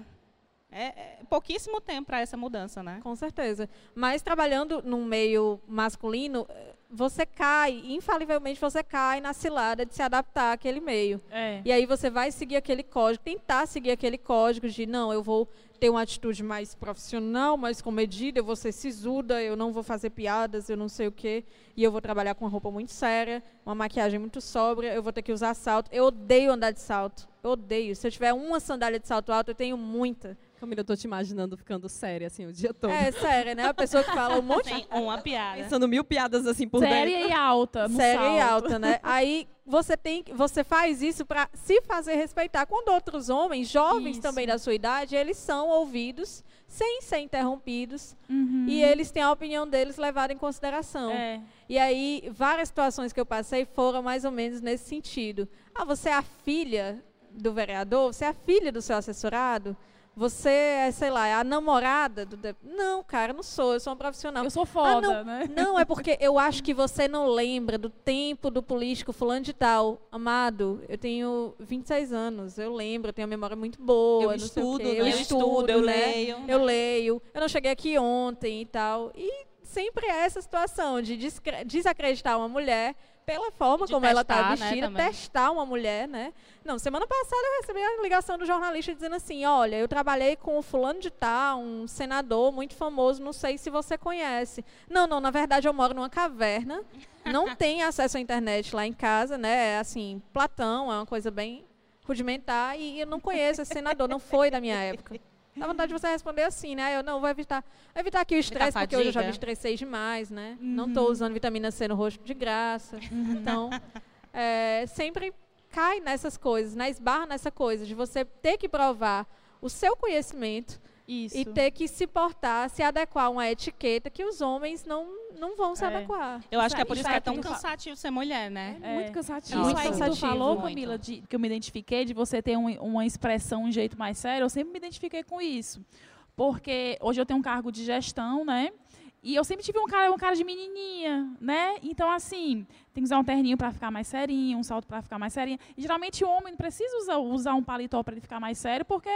É, é pouquíssimo tempo para essa mudança, né? Com certeza. Mas trabalhando num meio masculino, você cai, infalivelmente você cai na cilada de se adaptar àquele meio. É. E aí você vai seguir aquele código, tentar seguir aquele código de não, eu vou ter uma atitude mais profissional, mais comedida, eu vou ser sisuda, eu não vou fazer piadas, eu não sei o quê, e eu vou trabalhar com uma roupa muito séria, uma maquiagem muito sóbria, eu vou ter que usar salto. Eu odeio andar de salto, eu odeio. Se eu tiver uma sandália de salto alto, eu tenho muita. Camila, eu tô te imaginando ficando séria, assim, o dia todo. É, séria, né? A pessoa que fala um monte... Tem uma piada. Pensando mil piadas, assim, por séria dentro. e alta, Séria salto. e alta, né? Aí você tem, você faz isso para se fazer respeitar. Quando outros homens, jovens isso. também da sua idade, eles são ouvidos sem ser interrompidos uhum. e eles têm a opinião deles levada em consideração. É. E aí, várias situações que eu passei foram mais ou menos nesse sentido. Ah, você é a filha do vereador? Você é a filha do seu assessorado? Você é, sei lá, é a namorada do. Não, cara, não sou, eu sou um profissional. Eu sou foda, ah, não, né? Não, é porque eu acho que você não lembra do tempo do político fulano de tal. Amado, eu tenho 26 anos, eu lembro, eu tenho uma memória muito boa. Eu estudo, né? eu, estudo, eu né? leio. Eu leio. Eu não cheguei aqui ontem e tal. E sempre é essa situação de desacreditar uma mulher pela forma de como testar, ela está né, vestida, né, testar uma mulher, né? Não, semana passada eu recebi a ligação do jornalista dizendo assim, olha, eu trabalhei com o fulano de tal, um senador muito famoso, não sei se você conhece. Não, não, na verdade eu moro numa caverna, não tem acesso à internet lá em casa, né? É assim, Platão, é uma coisa bem rudimentar e eu não conheço esse senador, não foi da minha época. Dá vontade de você responder assim, né? Eu não vou evitar. Evitar aqui o estresse, porque eu já me estressei demais, né? Uhum. Não estou usando vitamina C no rosto de graça. Uhum. Então, é, sempre cai nessas coisas, né? esbarra nessa coisa de você ter que provar o seu conhecimento Isso. e ter que se portar, se adequar a uma etiqueta que os homens não, não vão se É. adequar. Eu acho que é por isso isso que é tão que tu fa- cansativo ser mulher, né? É. Muito cansativo. Isso Isso aí que tu falou, muito. Camila, de, que eu me identifiquei, de você ter um- uma expressão, um jeito mais sério, eu sempre me identifiquei com isso. Porque hoje eu tenho um cargo de gestão, né? E eu sempre tive um cara, um cara de menininha, né? Então, assim, tem que usar um terninho para ficar mais serinho, um salto para ficar mais serinha. E, geralmente o homem não precisa usar, usar um paletó para ele ficar mais sério, porque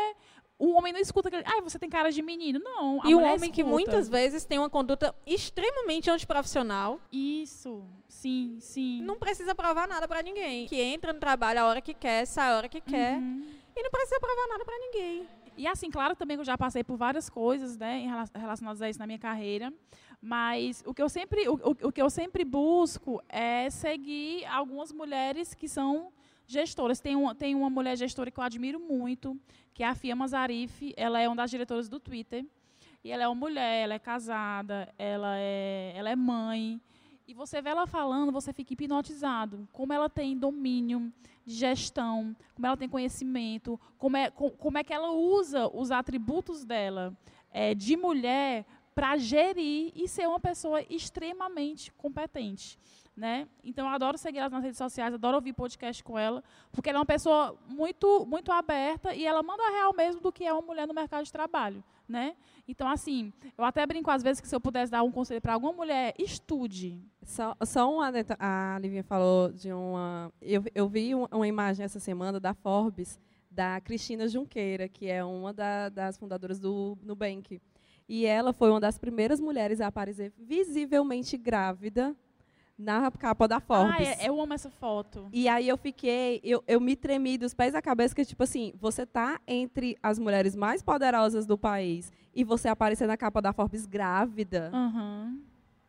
o homem não escuta aquele, ah, você tem cara de menino. Não, e mulher homem que escuta. muitas vezes tem uma conduta extremamente antiprofissional, Isso, sim, sim. não precisa provar nada pra ninguém. Que entra no trabalho a hora que quer, sai a hora que quer, Uhum. e não precisa provar nada pra ninguém. E assim, claro também que eu já passei por várias coisas, né, relacionadas a isso na minha carreira, mas o que eu sempre, o, o- o que eu sempre busco é seguir algumas mulheres que são gestoras. Tem uma, tem uma mulher gestora que eu admiro muito, que é a Fia Mazarif, ela é uma das diretoras do Twitter, e ela é uma mulher, ela é casada, ela é, ela é mãe, e você vê ela falando, você fica hipnotizado. Como ela tem domínio de gestão, como ela tem conhecimento, como é, co- como é que ela usa os atributos dela eh, de mulher para gerir e ser uma pessoa extremamente competente. Né? Então, eu adoro seguir ela nas redes sociais, adoro ouvir podcast com ela, porque ela é uma pessoa muito, muito aberta e ela manda a real mesmo do que é uma mulher no mercado de trabalho. Né? Então, assim, eu até brinco às vezes que se eu pudesse dar um conselho para alguma mulher, estude. Só, só uma a Livinha falou de uma. Eu, eu vi um- uma imagem essa semana da Forbes, da Cristina Junqueira, que é uma da- das fundadoras do Nubank. E ela foi uma das primeiras mulheres a aparecer visivelmente grávida na capa da Forbes. Ah, é, eu amo essa foto. E aí eu fiquei, eu, eu me tremi dos pés à cabeça, que tipo assim, você tá entre as mulheres mais poderosas do país e você aparecer na capa da Forbes grávida. Aham.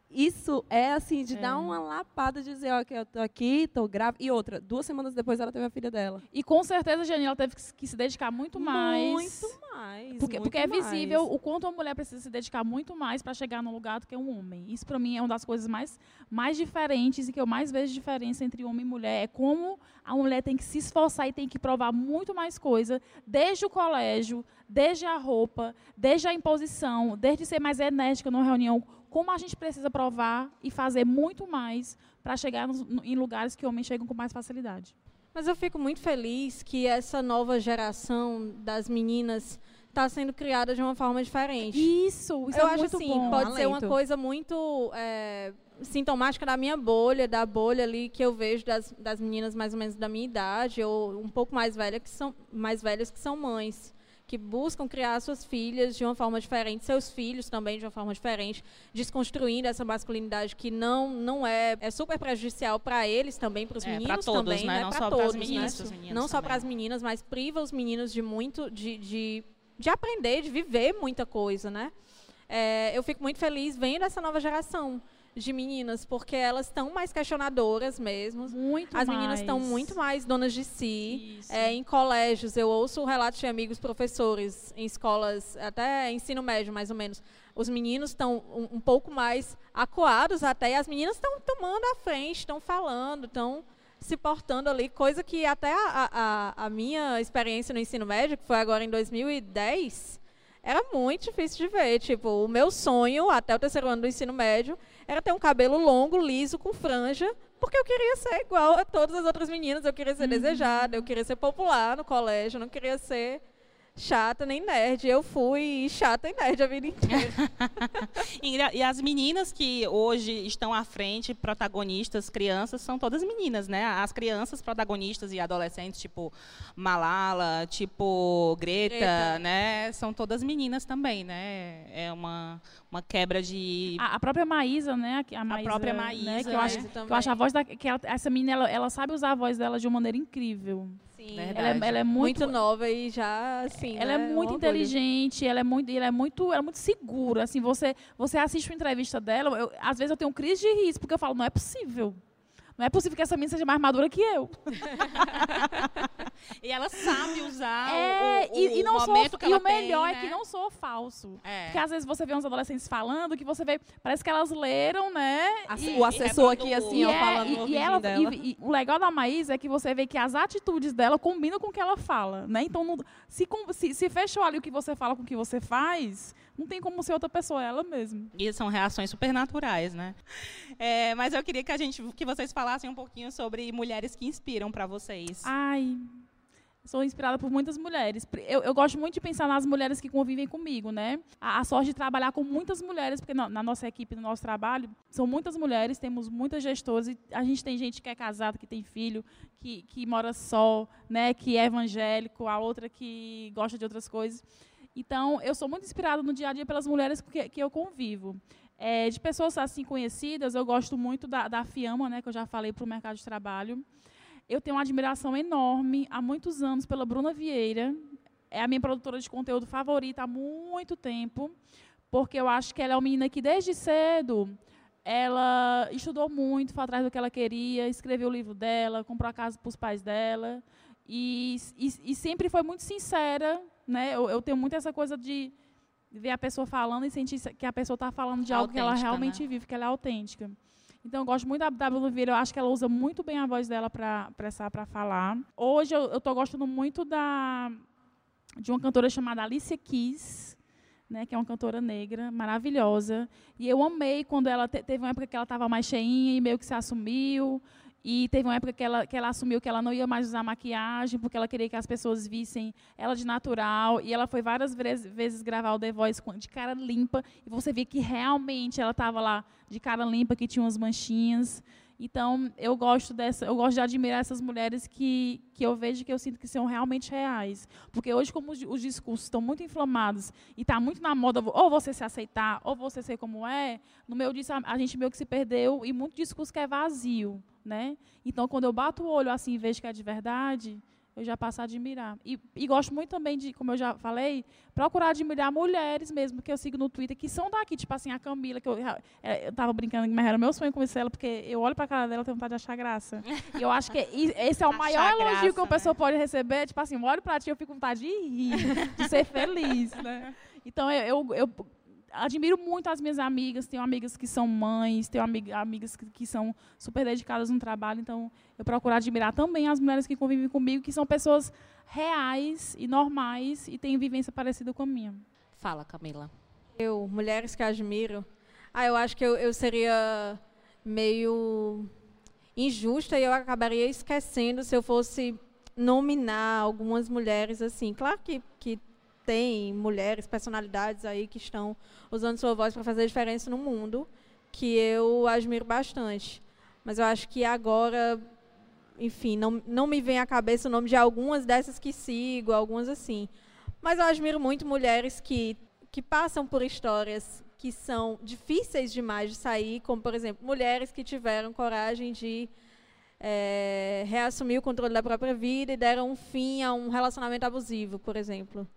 Isso é assim, de É. dar uma lapada, de dizer, ó, que eu tô aqui, tô grávida. E outra, duas semanas depois ela teve a filha dela. E com certeza a Janine ela teve que se- dedicar muito mais. Muito mais. Porque, muito porque é mais. visível o quanto uma mulher precisa se dedicar muito mais para chegar no lugar do que um homem. Isso para mim é uma das coisas mais, mais diferentes e que eu mais vejo diferença entre homem e mulher. É como a mulher tem que se esforçar e tem que provar muito mais coisa, desde o colégio, desde a roupa, desde a imposição, desde ser mais enérgica numa reunião. Como a gente precisa provar e fazer muito mais para chegar nos- no- em lugares que homens chegam com mais facilidade. Mas eu fico muito feliz que essa nova geração das meninas está sendo criada de uma forma diferente. Isso, isso eu é acho muito assim, bom. pode ser uma coisa muito é, sintomática da minha bolha, da bolha ali que eu vejo das, das meninas mais ou menos da minha idade, ou um pouco mais, velha que são, mais velhas que são mães, que buscam criar suas filhas de uma forma diferente, seus filhos também de uma forma diferente, desconstruindo essa masculinidade que não, não é, é super prejudicial para eles também, para os É, meninos todos, também, né? né? Não pras todos, meninas, né? Não só para as meninas, mas priva os meninos de muito, de, de, de aprender, de viver muita coisa, né? É, eu fico muito feliz vendo essa nova geração de meninas, porque elas estão mais questionadoras mesmo. Muito As meninas mais. estão muito mais donas de si. É, em colégios, eu ouço relatos de amigos professores em escolas, até ensino médio, mais ou menos. Os meninos estão um, um pouco mais acuados até, e as meninas estão tomando a frente, estão falando, estão se portando ali, coisa que até a, a, a minha experiência no ensino médio, que foi agora em 2010, era muito difícil de ver. Tipo, o meu sonho, até o terceiro ano do ensino médio, era ter um cabelo longo, liso, com franja, porque eu queria ser igual a todas as outras meninas. Eu queria ser desejada, eu queria ser popular no colégio, eu não queria ser chata nem nerd. Eu fui chata e nerd a vida inteira. E as meninas que hoje estão à frente, protagonistas, crianças, são todas meninas, né? As crianças protagonistas e adolescentes, tipo Malala, tipo Greta, Greta. né? São todas meninas também, né? É uma, uma quebra de... A, a própria Maísa, né? A, Maísa, própria né, Maísa, que eu acho, Maísa que eu acho a também. voz da, que ela- essa menina, ela, ela sabe usar a voz dela de uma maneira incrível. Sim. Ela é, ela é muito, muito, nova e já, assim, ela é né, um muito orgulho. inteligente, ela é muito, ela é muito, ela é muito segura. Assim, você, você assiste uma entrevista dela, eu- às vezes eu tenho crise de riso porque eu falo, não é possível. Não é possível que essa menina seja mais madura que eu. E ela sabe usar É, o, o, e- e não momento sou, que e ela o melhor tem, é que né? não sou falso. É. Porque às vezes você vê uns adolescentes falando que você vê, parece que elas leram, né? Ass- E- o assessor aqui, assim, e, ó, é- falando e- no e ela, dela. e- e o legal da Maísa é que você vê que as atitudes dela combinam com o que ela fala, né? Então, não- se, se, se fechou ali o que você fala com o que você faz, não tem como ser outra pessoa, é ela mesma. E são reações supernaturais, né? É, mas eu queria que a gente, que vocês falassem um pouquinho sobre mulheres que inspiram para vocês. Ai, sou inspirada por muitas mulheres. Eu, eu gosto muito de pensar nas mulheres que convivem comigo, né? A, a sorte de trabalhar com muitas mulheres, porque na, na nossa equipe, no nosso trabalho, são muitas mulheres, temos muitas gestoras, e a gente tem gente que é casada, que tem filho, que, que mora só, né? Que é evangélico, a outra que gosta de outras coisas. Então, eu sou muito inspirada no dia a dia pelas mulheres que, que eu convivo. É, de pessoas assim conhecidas, eu gosto muito da, da Fiamma, né, que eu já falei para o mercado de trabalho. Eu tenho uma admiração enorme há muitos anos pela Bruna Vieira. É a minha produtora de conteúdo favorita há muito tempo, porque eu acho que ela é uma menina que desde cedo ela estudou muito, foi atrás do que ela queria, escreveu o livro dela, comprou a casa para os pais dela e, e, e sempre foi muito sincera, né? Eu, eu tenho muito essa coisa de ver a pessoa falando e sentir que a pessoa está falando de algo que ela Autêntica, realmente né? vive, que ela é autêntica. Então, eu gosto muito da, Bruna Vieira. Eu acho que ela usa muito bem a voz dela para para falar. Hoje, eu estou gostando muito da de uma cantora chamada Alicia Keys, né, que é uma cantora negra, maravilhosa. E eu amei quando ela te- teve uma época que ela estava mais cheinha e meio que se assumiu. E teve uma época que ela, que ela assumiu que ela não ia mais usar maquiagem, porque ela queria que as pessoas vissem ela de natural. E ela foi várias vezes, gravar o The Voice de cara limpa. E você via que realmente ela estava lá de cara limpa, que tinha umas manchinhas. Então, eu gosto dessa, eu gosto de admirar essas mulheres que, que eu vejo que eu sinto que são realmente reais. Porque hoje, como os, os discursos estão muito inflamados e está muito na moda ou você se aceitar, ou você ser como é, no meu disso a, a gente meio que se perdeu e muito discurso que é vazio, né? Então, quando eu bato o olho assim e vejo que é de verdade, eu já passo a admirar. E, e gosto muito também de, como eu já falei, procurar admirar mulheres mesmo que eu sigo no Twitter, que são daqui, tipo assim, a Camila, que eu, é, eu tava brincando, mas era meu sonho conhecer ela, porque eu olho pra cara dela e tenho vontade de achar graça. E eu acho que esse é o Achar maior elogio que uma pessoa né? pode receber. Tipo assim, eu olho pra ti e eu fico com vontade de rir, de ser feliz, né? Então, eu, eu, eu admiro muito as minhas amigas. Tenho amigas que são mães, tenho amiga, amigas que, que são super dedicadas no trabalho. Então, eu procuro admirar também as mulheres que convivem comigo, que são pessoas reais e normais e têm vivência parecida com a minha. Fala, Camila. Eu, mulheres que admiro. Ah, eu acho que eu, eu seria meio injusta e eu acabaria esquecendo se eu fosse nominar algumas mulheres assim. Claro que, que tem mulheres, personalidades aí que estão usando sua voz para fazer diferença no mundo, que eu admiro bastante. Mas eu acho que agora, enfim, não, não me vem à cabeça o nome de algumas dessas que sigo, algumas assim. Mas eu admiro muito mulheres que, que passam por histórias que são difíceis demais de sair, como, por exemplo, mulheres que tiveram coragem de eh, reassumir o controle da própria vida e deram um fim a um relacionamento abusivo, por exemplo.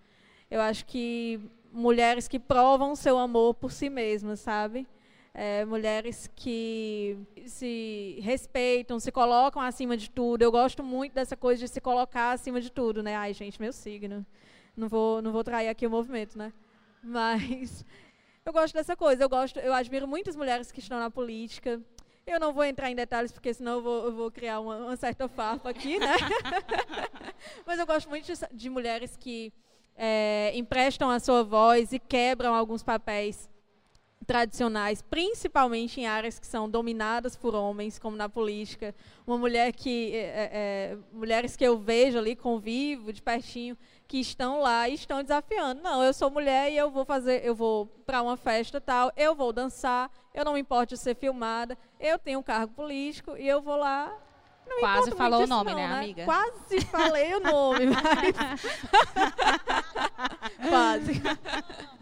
Eu acho que mulheres que provam seu amor por si mesmas, sabe? É, mulheres que se respeitam, se colocam acima de tudo. Eu gosto muito dessa coisa de se colocar acima de tudo, né? Ai, gente, meu signo. Não vou, não vou trair aqui o movimento, né? Mas eu gosto dessa coisa. Eu gosto, eu admiro muitas mulheres que estão na política. Eu não vou entrar em detalhes porque senão eu vou, eu vou criar uma, uma certa farpa aqui, né? Mas eu gosto muito de, de mulheres que é, emprestam a sua voz e quebram alguns papéis tradicionais, principalmente em áreas que são dominadas por homens, como na política. Uma mulher que, é, é, mulheres que eu vejo ali, convivo de pertinho, que estão lá e estão desafiando. Não, eu sou mulher e eu vou fazer, eu vou para uma festa tal, eu vou dançar, eu não me importo de ser filmada, eu tenho um cargo político e eu vou lá. Não Quase falou o nome, não, né, amiga? Quase falei o nome, mas quase.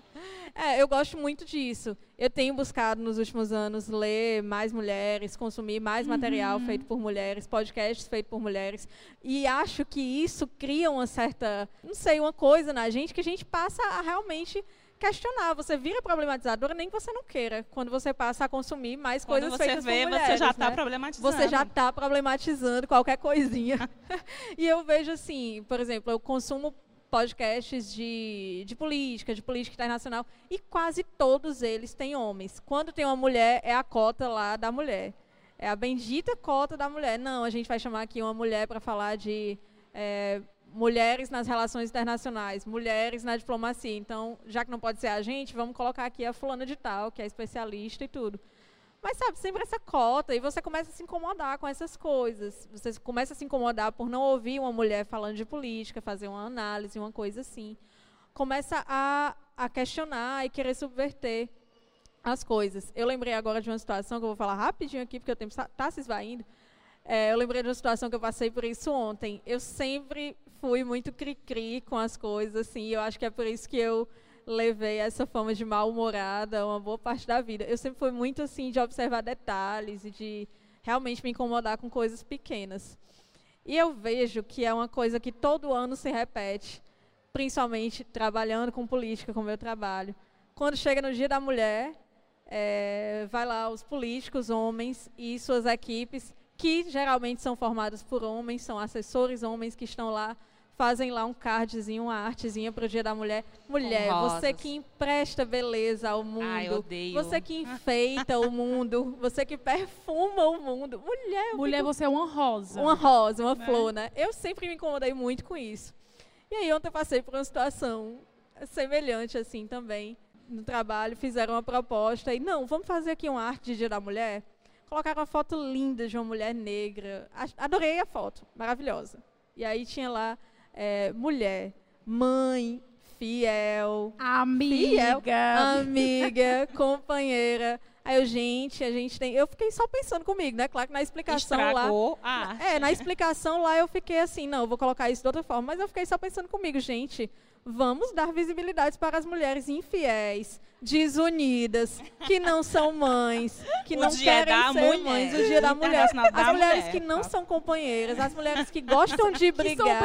É, eu gosto muito disso. Eu tenho buscado nos últimos anos ler mais mulheres, consumir mais material feito por mulheres, podcasts feitos por mulheres. E acho que isso cria uma certa, não sei, uma coisa na gente que a gente passa a realmente questionar. Você vira problematizadora nem que você não queira, quando você passa a consumir mais Quando coisas feitas vê, por mulheres. você já está né? problematizando. Você já está problematizando qualquer coisinha. e eu vejo assim, por exemplo, eu consumo podcasts de, de política, de política internacional, e quase todos eles têm homens. Quando tem uma mulher, é a cota lá da mulher. É a bendita cota da mulher. Não, a gente vai chamar aqui uma mulher para falar de é, mulheres nas relações internacionais, mulheres na diplomacia. Então, já que não pode ser a gente, vamos colocar aqui a fulana de tal, que é especialista e tudo. Mas, sabe, sempre essa cota, e você começa a se incomodar com essas coisas. Você começa a se incomodar por não ouvir uma mulher falando de política, fazer uma análise, uma coisa assim. Começa a, a questionar e querer subverter as coisas. Eu lembrei agora de uma situação que eu vou falar rapidinho aqui, porque o tempo está se esvaindo. É, eu lembrei de uma situação que eu passei por isso ontem. Eu sempre fui muito cri-cri com as coisas, assim, eu acho que é por isso que eu levei essa fama de mal-humorada uma boa parte da vida. Eu sempre fui muito assim de observar detalhes e de realmente me incomodar com coisas pequenas. E eu vejo que é uma coisa que todo ano se repete, principalmente trabalhando com política, como eu trabalho. Quando chega no Dia da Mulher, é, vai lá os políticos, homens e suas equipes, que geralmente são formados por homens, são assessores homens que estão lá fazem lá um cardzinho, uma artezinha para o Dia da Mulher. Mulher, você que empresta beleza ao mundo. Ai, odeio. Você que enfeita o mundo. Você que perfuma o mundo. Mulher, Mulher, fico... você é uma rosa. Uma rosa, uma né? flor, né? Eu sempre me incomodei muito com isso. E aí ontem eu passei por uma situação semelhante assim também. No trabalho, fizeram uma proposta e, não, vamos fazer aqui uma arte de Dia da Mulher? Colocaram uma foto linda de uma mulher negra. Adorei a foto, maravilhosa. E aí tinha lá é, mulher, mãe, fiel, amiga, fiel, amiga, companheira. Aí eu, gente, a gente tem. Eu fiquei só pensando comigo, né? Claro que na explicação Estragou lá. A É, na explicação lá eu fiquei assim, não, eu vou colocar isso de outra forma. Mas eu fiquei só pensando comigo, gente. Vamos dar visibilidade para as mulheres infiéis, desunidas, que não são mães, que o não querem ser mulher. mães. O dia da mulher. As mulheres mulher. que não são companheiras, as mulheres que gostam de brigar.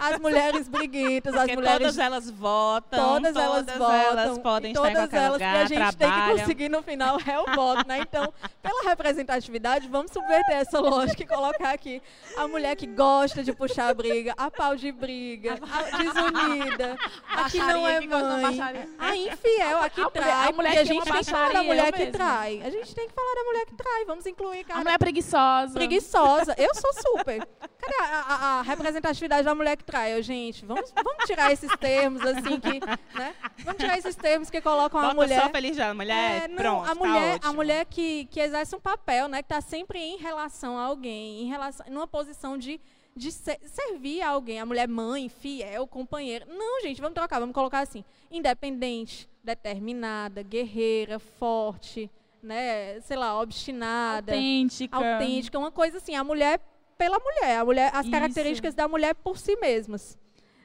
As mulheres briguentas, as mulheres. Todas elas votam. Todas, elas votam. Elas podem todas estar em elas lugar, que a gente trabalham. tem que conseguir no final é o voto, né? Então, pela representatividade, vamos subverter essa lógica e colocar aqui a mulher que gosta de puxar a briga, a pau de briga, a desunida vida. Aqui não é mãe. A infiel, aqui a trai. a mulher, a gente tem que falar da mulher que trai. A gente tem que falar da mulher que trai. Vamos incluir, cara. A mulher preguiçosa. Preguiçosa. Eu sou super. Cadê a, a, representatividade da mulher que trai? Eu, gente, vamos, vamos tirar esses termos, assim, que... Né? Vamos tirar esses termos que colocam Bota a mulher... só feliz já, mulher, é, não, pronto, a mulher, tá a mulher que, que exerce um papel, né? Que está sempre em relação a alguém, em relação, numa posição de de ser, servir a alguém, a mulher mãe, fiel, companheira. Não, gente, vamos trocar, vamos colocar assim: independente, determinada, guerreira, forte, né, sei lá, obstinada, autêntica, autêntica, uma coisa assim, a mulher pela mulher, a mulher, as Isso. características da mulher por si mesmas.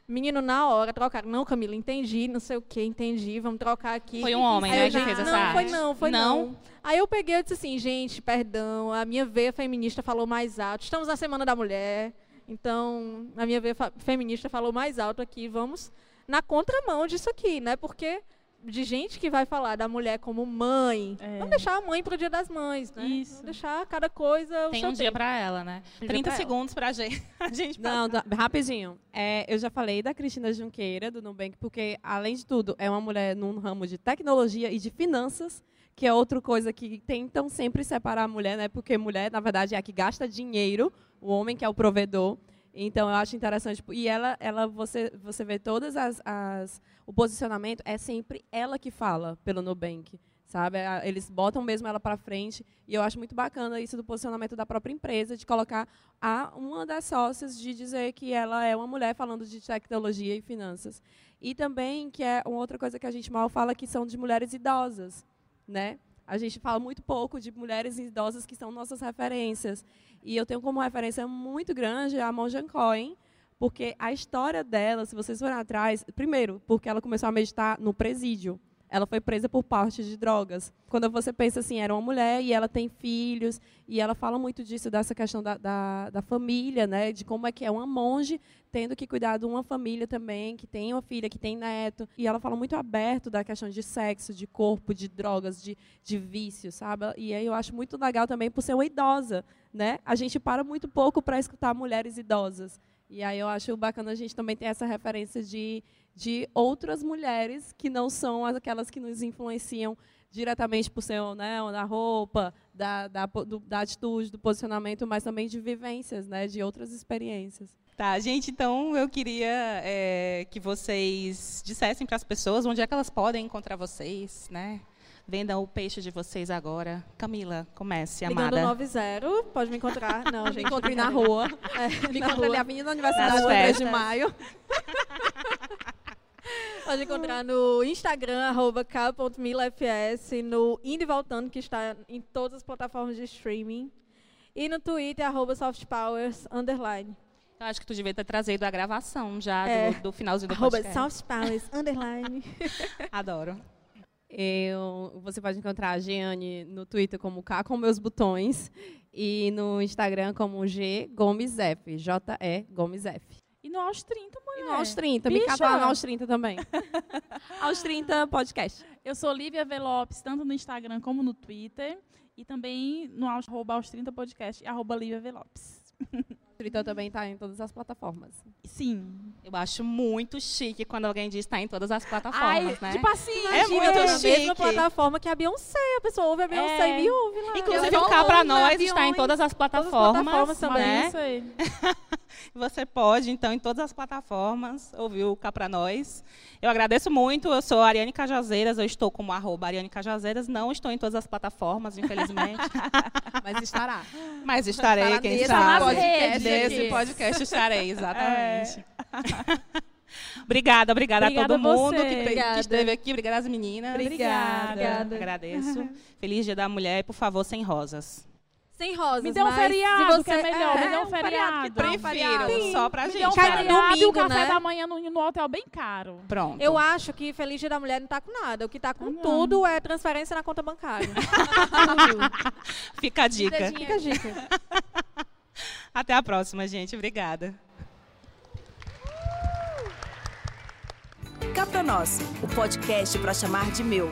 Menino, na hora, trocaram. Não, Camila, entendi, não sei o que, entendi, vamos trocar aqui. Foi um homem, né, que fez essa Não, arte. foi não, foi não. não. Aí eu peguei e disse assim, gente, perdão, a minha veia feminista falou mais alto. Estamos na Semana da Mulher. Então, a minha veia feminista falou mais alto aqui, vamos na contramão disso aqui, né? Porque de gente que vai falar da mulher como mãe. É. Vamos deixar a mãe para o Dia das Mães, né? Isso. Vamos deixar cada coisa. Tem um dia para ela, né? Um 30 pra segundos para gente, a gente. Não, não rapidinho. É, eu já falei da Cristina Junqueira, do Nubank, porque, além de tudo, é uma mulher num ramo de tecnologia e de finanças que é outra coisa que tentam sempre separar a mulher, né? Porque mulher, na verdade, é a que gasta dinheiro, o homem que é o provedor. Então eu acho interessante e ela, ela você, você vê todas as, as o posicionamento é sempre ela que fala pelo Nubank, sabe? Eles botam mesmo ela para frente e eu acho muito bacana isso do posicionamento da própria empresa de colocar a uma das sócias de dizer que ela é uma mulher falando de tecnologia e finanças e também que é uma outra coisa que a gente mal fala que são de mulheres idosas né? A gente fala muito pouco de mulheres idosas que são nossas referências. E eu tenho como referência muito grande a Monjan Cohen, porque a história dela, se vocês forem atrás, primeiro, porque ela começou a meditar no presídio ela foi presa por parte de drogas. Quando você pensa assim, era uma mulher e ela tem filhos, e ela fala muito disso, dessa questão da, da, da, família, né? de como é que é uma monge tendo que cuidar de uma família também, que tem uma filha, que tem neto. E ela fala muito aberto da questão de sexo, de corpo, de drogas, de, de vício, sabe? E aí eu acho muito legal também por ser uma idosa. Né? A gente para muito pouco para escutar mulheres idosas. E aí eu acho bacana a gente também ter essa referência de, de outras mulheres que não são aquelas que nos influenciam diretamente por ser né, da roupa, da, da, do, da atitude, do posicionamento, mas também de vivências, né, de outras experiências. Tá, gente, então eu queria é, que vocês dissessem para as pessoas onde é que elas podem encontrar vocês, né? Vendam o peixe de vocês agora. Camila, comece, amada. Ligando 90, pode me encontrar. Não, gente. Me encontre na rua. É, me na encontre rua. ali, Avenida Universidade, Nas 3 de maio. Pode encontrar no Instagram, arroba k.milafs, no Indo e Voltando, que está em todas as plataformas de streaming. E no Twitter, arroba softpowers, underline. Eu acho que tu devia ter trazido a gravação já É. do, do finalzinho do Arroba podcast. softpowers, underline. Adoro. Eu, você pode encontrar a Giane no Twitter como K com meus botões e no Instagram como G Gomes F, J-E Gomes F. No aos 30, mulher. E no Aos 30, me Bicha. lá no Aos 30 também. Aos 30 podcast. Eu sou Lívia Velopes, tanto no Instagram como no Twitter. E também no aos- arroba aos 30 podcast, arroba Lívia Velopes. Twitter também está em todas as plataformas. Sim. Eu acho muito chique quando alguém diz que está em todas as plataformas, Ai, né? tipo assim, É muito tá na mesma chique. plataforma que a Beyoncé. A pessoa ouve a Beyoncé É. e me ouve lá. Inclusive, o Cá Pra Nós está em todas as as plataformas, plataformas também. né? isso aí. Você pode, então, em todas as plataformas, ouvir o Cá Pra Nós. Eu agradeço muito. Eu sou a Ariane Cajazeiras. Eu estou como arroba Ariane Cajazeiras. Não estou em todas as plataformas, infelizmente. Mas estará. Mas estarei, Estará quem sabe. podcast Nesse aqui. podcast estarei, exatamente. obrigada, obrigada, Obrigada a todo a mundo que, que esteve aqui. Obrigada às meninas. Obrigada. Obrigada. Agradeço. Feliz Dia da Mulher e, por favor, sem rosas. Sem rosas, Me dê um feriado, se você... que é melhor. me dê um um feriado que feriado. feriado. Prefiro, só pra Me gente. dê um feriado e o domingo, café né? da manhã no, no hotel bem caro. Pronto. Eu acho que Feliz Dia da Mulher não tá com nada. O que tá com Não. tudo é transferência na conta bancária. Fica a dica. Fica a dica. Até a próxima, gente. Obrigada. Cá pra nós, o podcast para chamar de meu.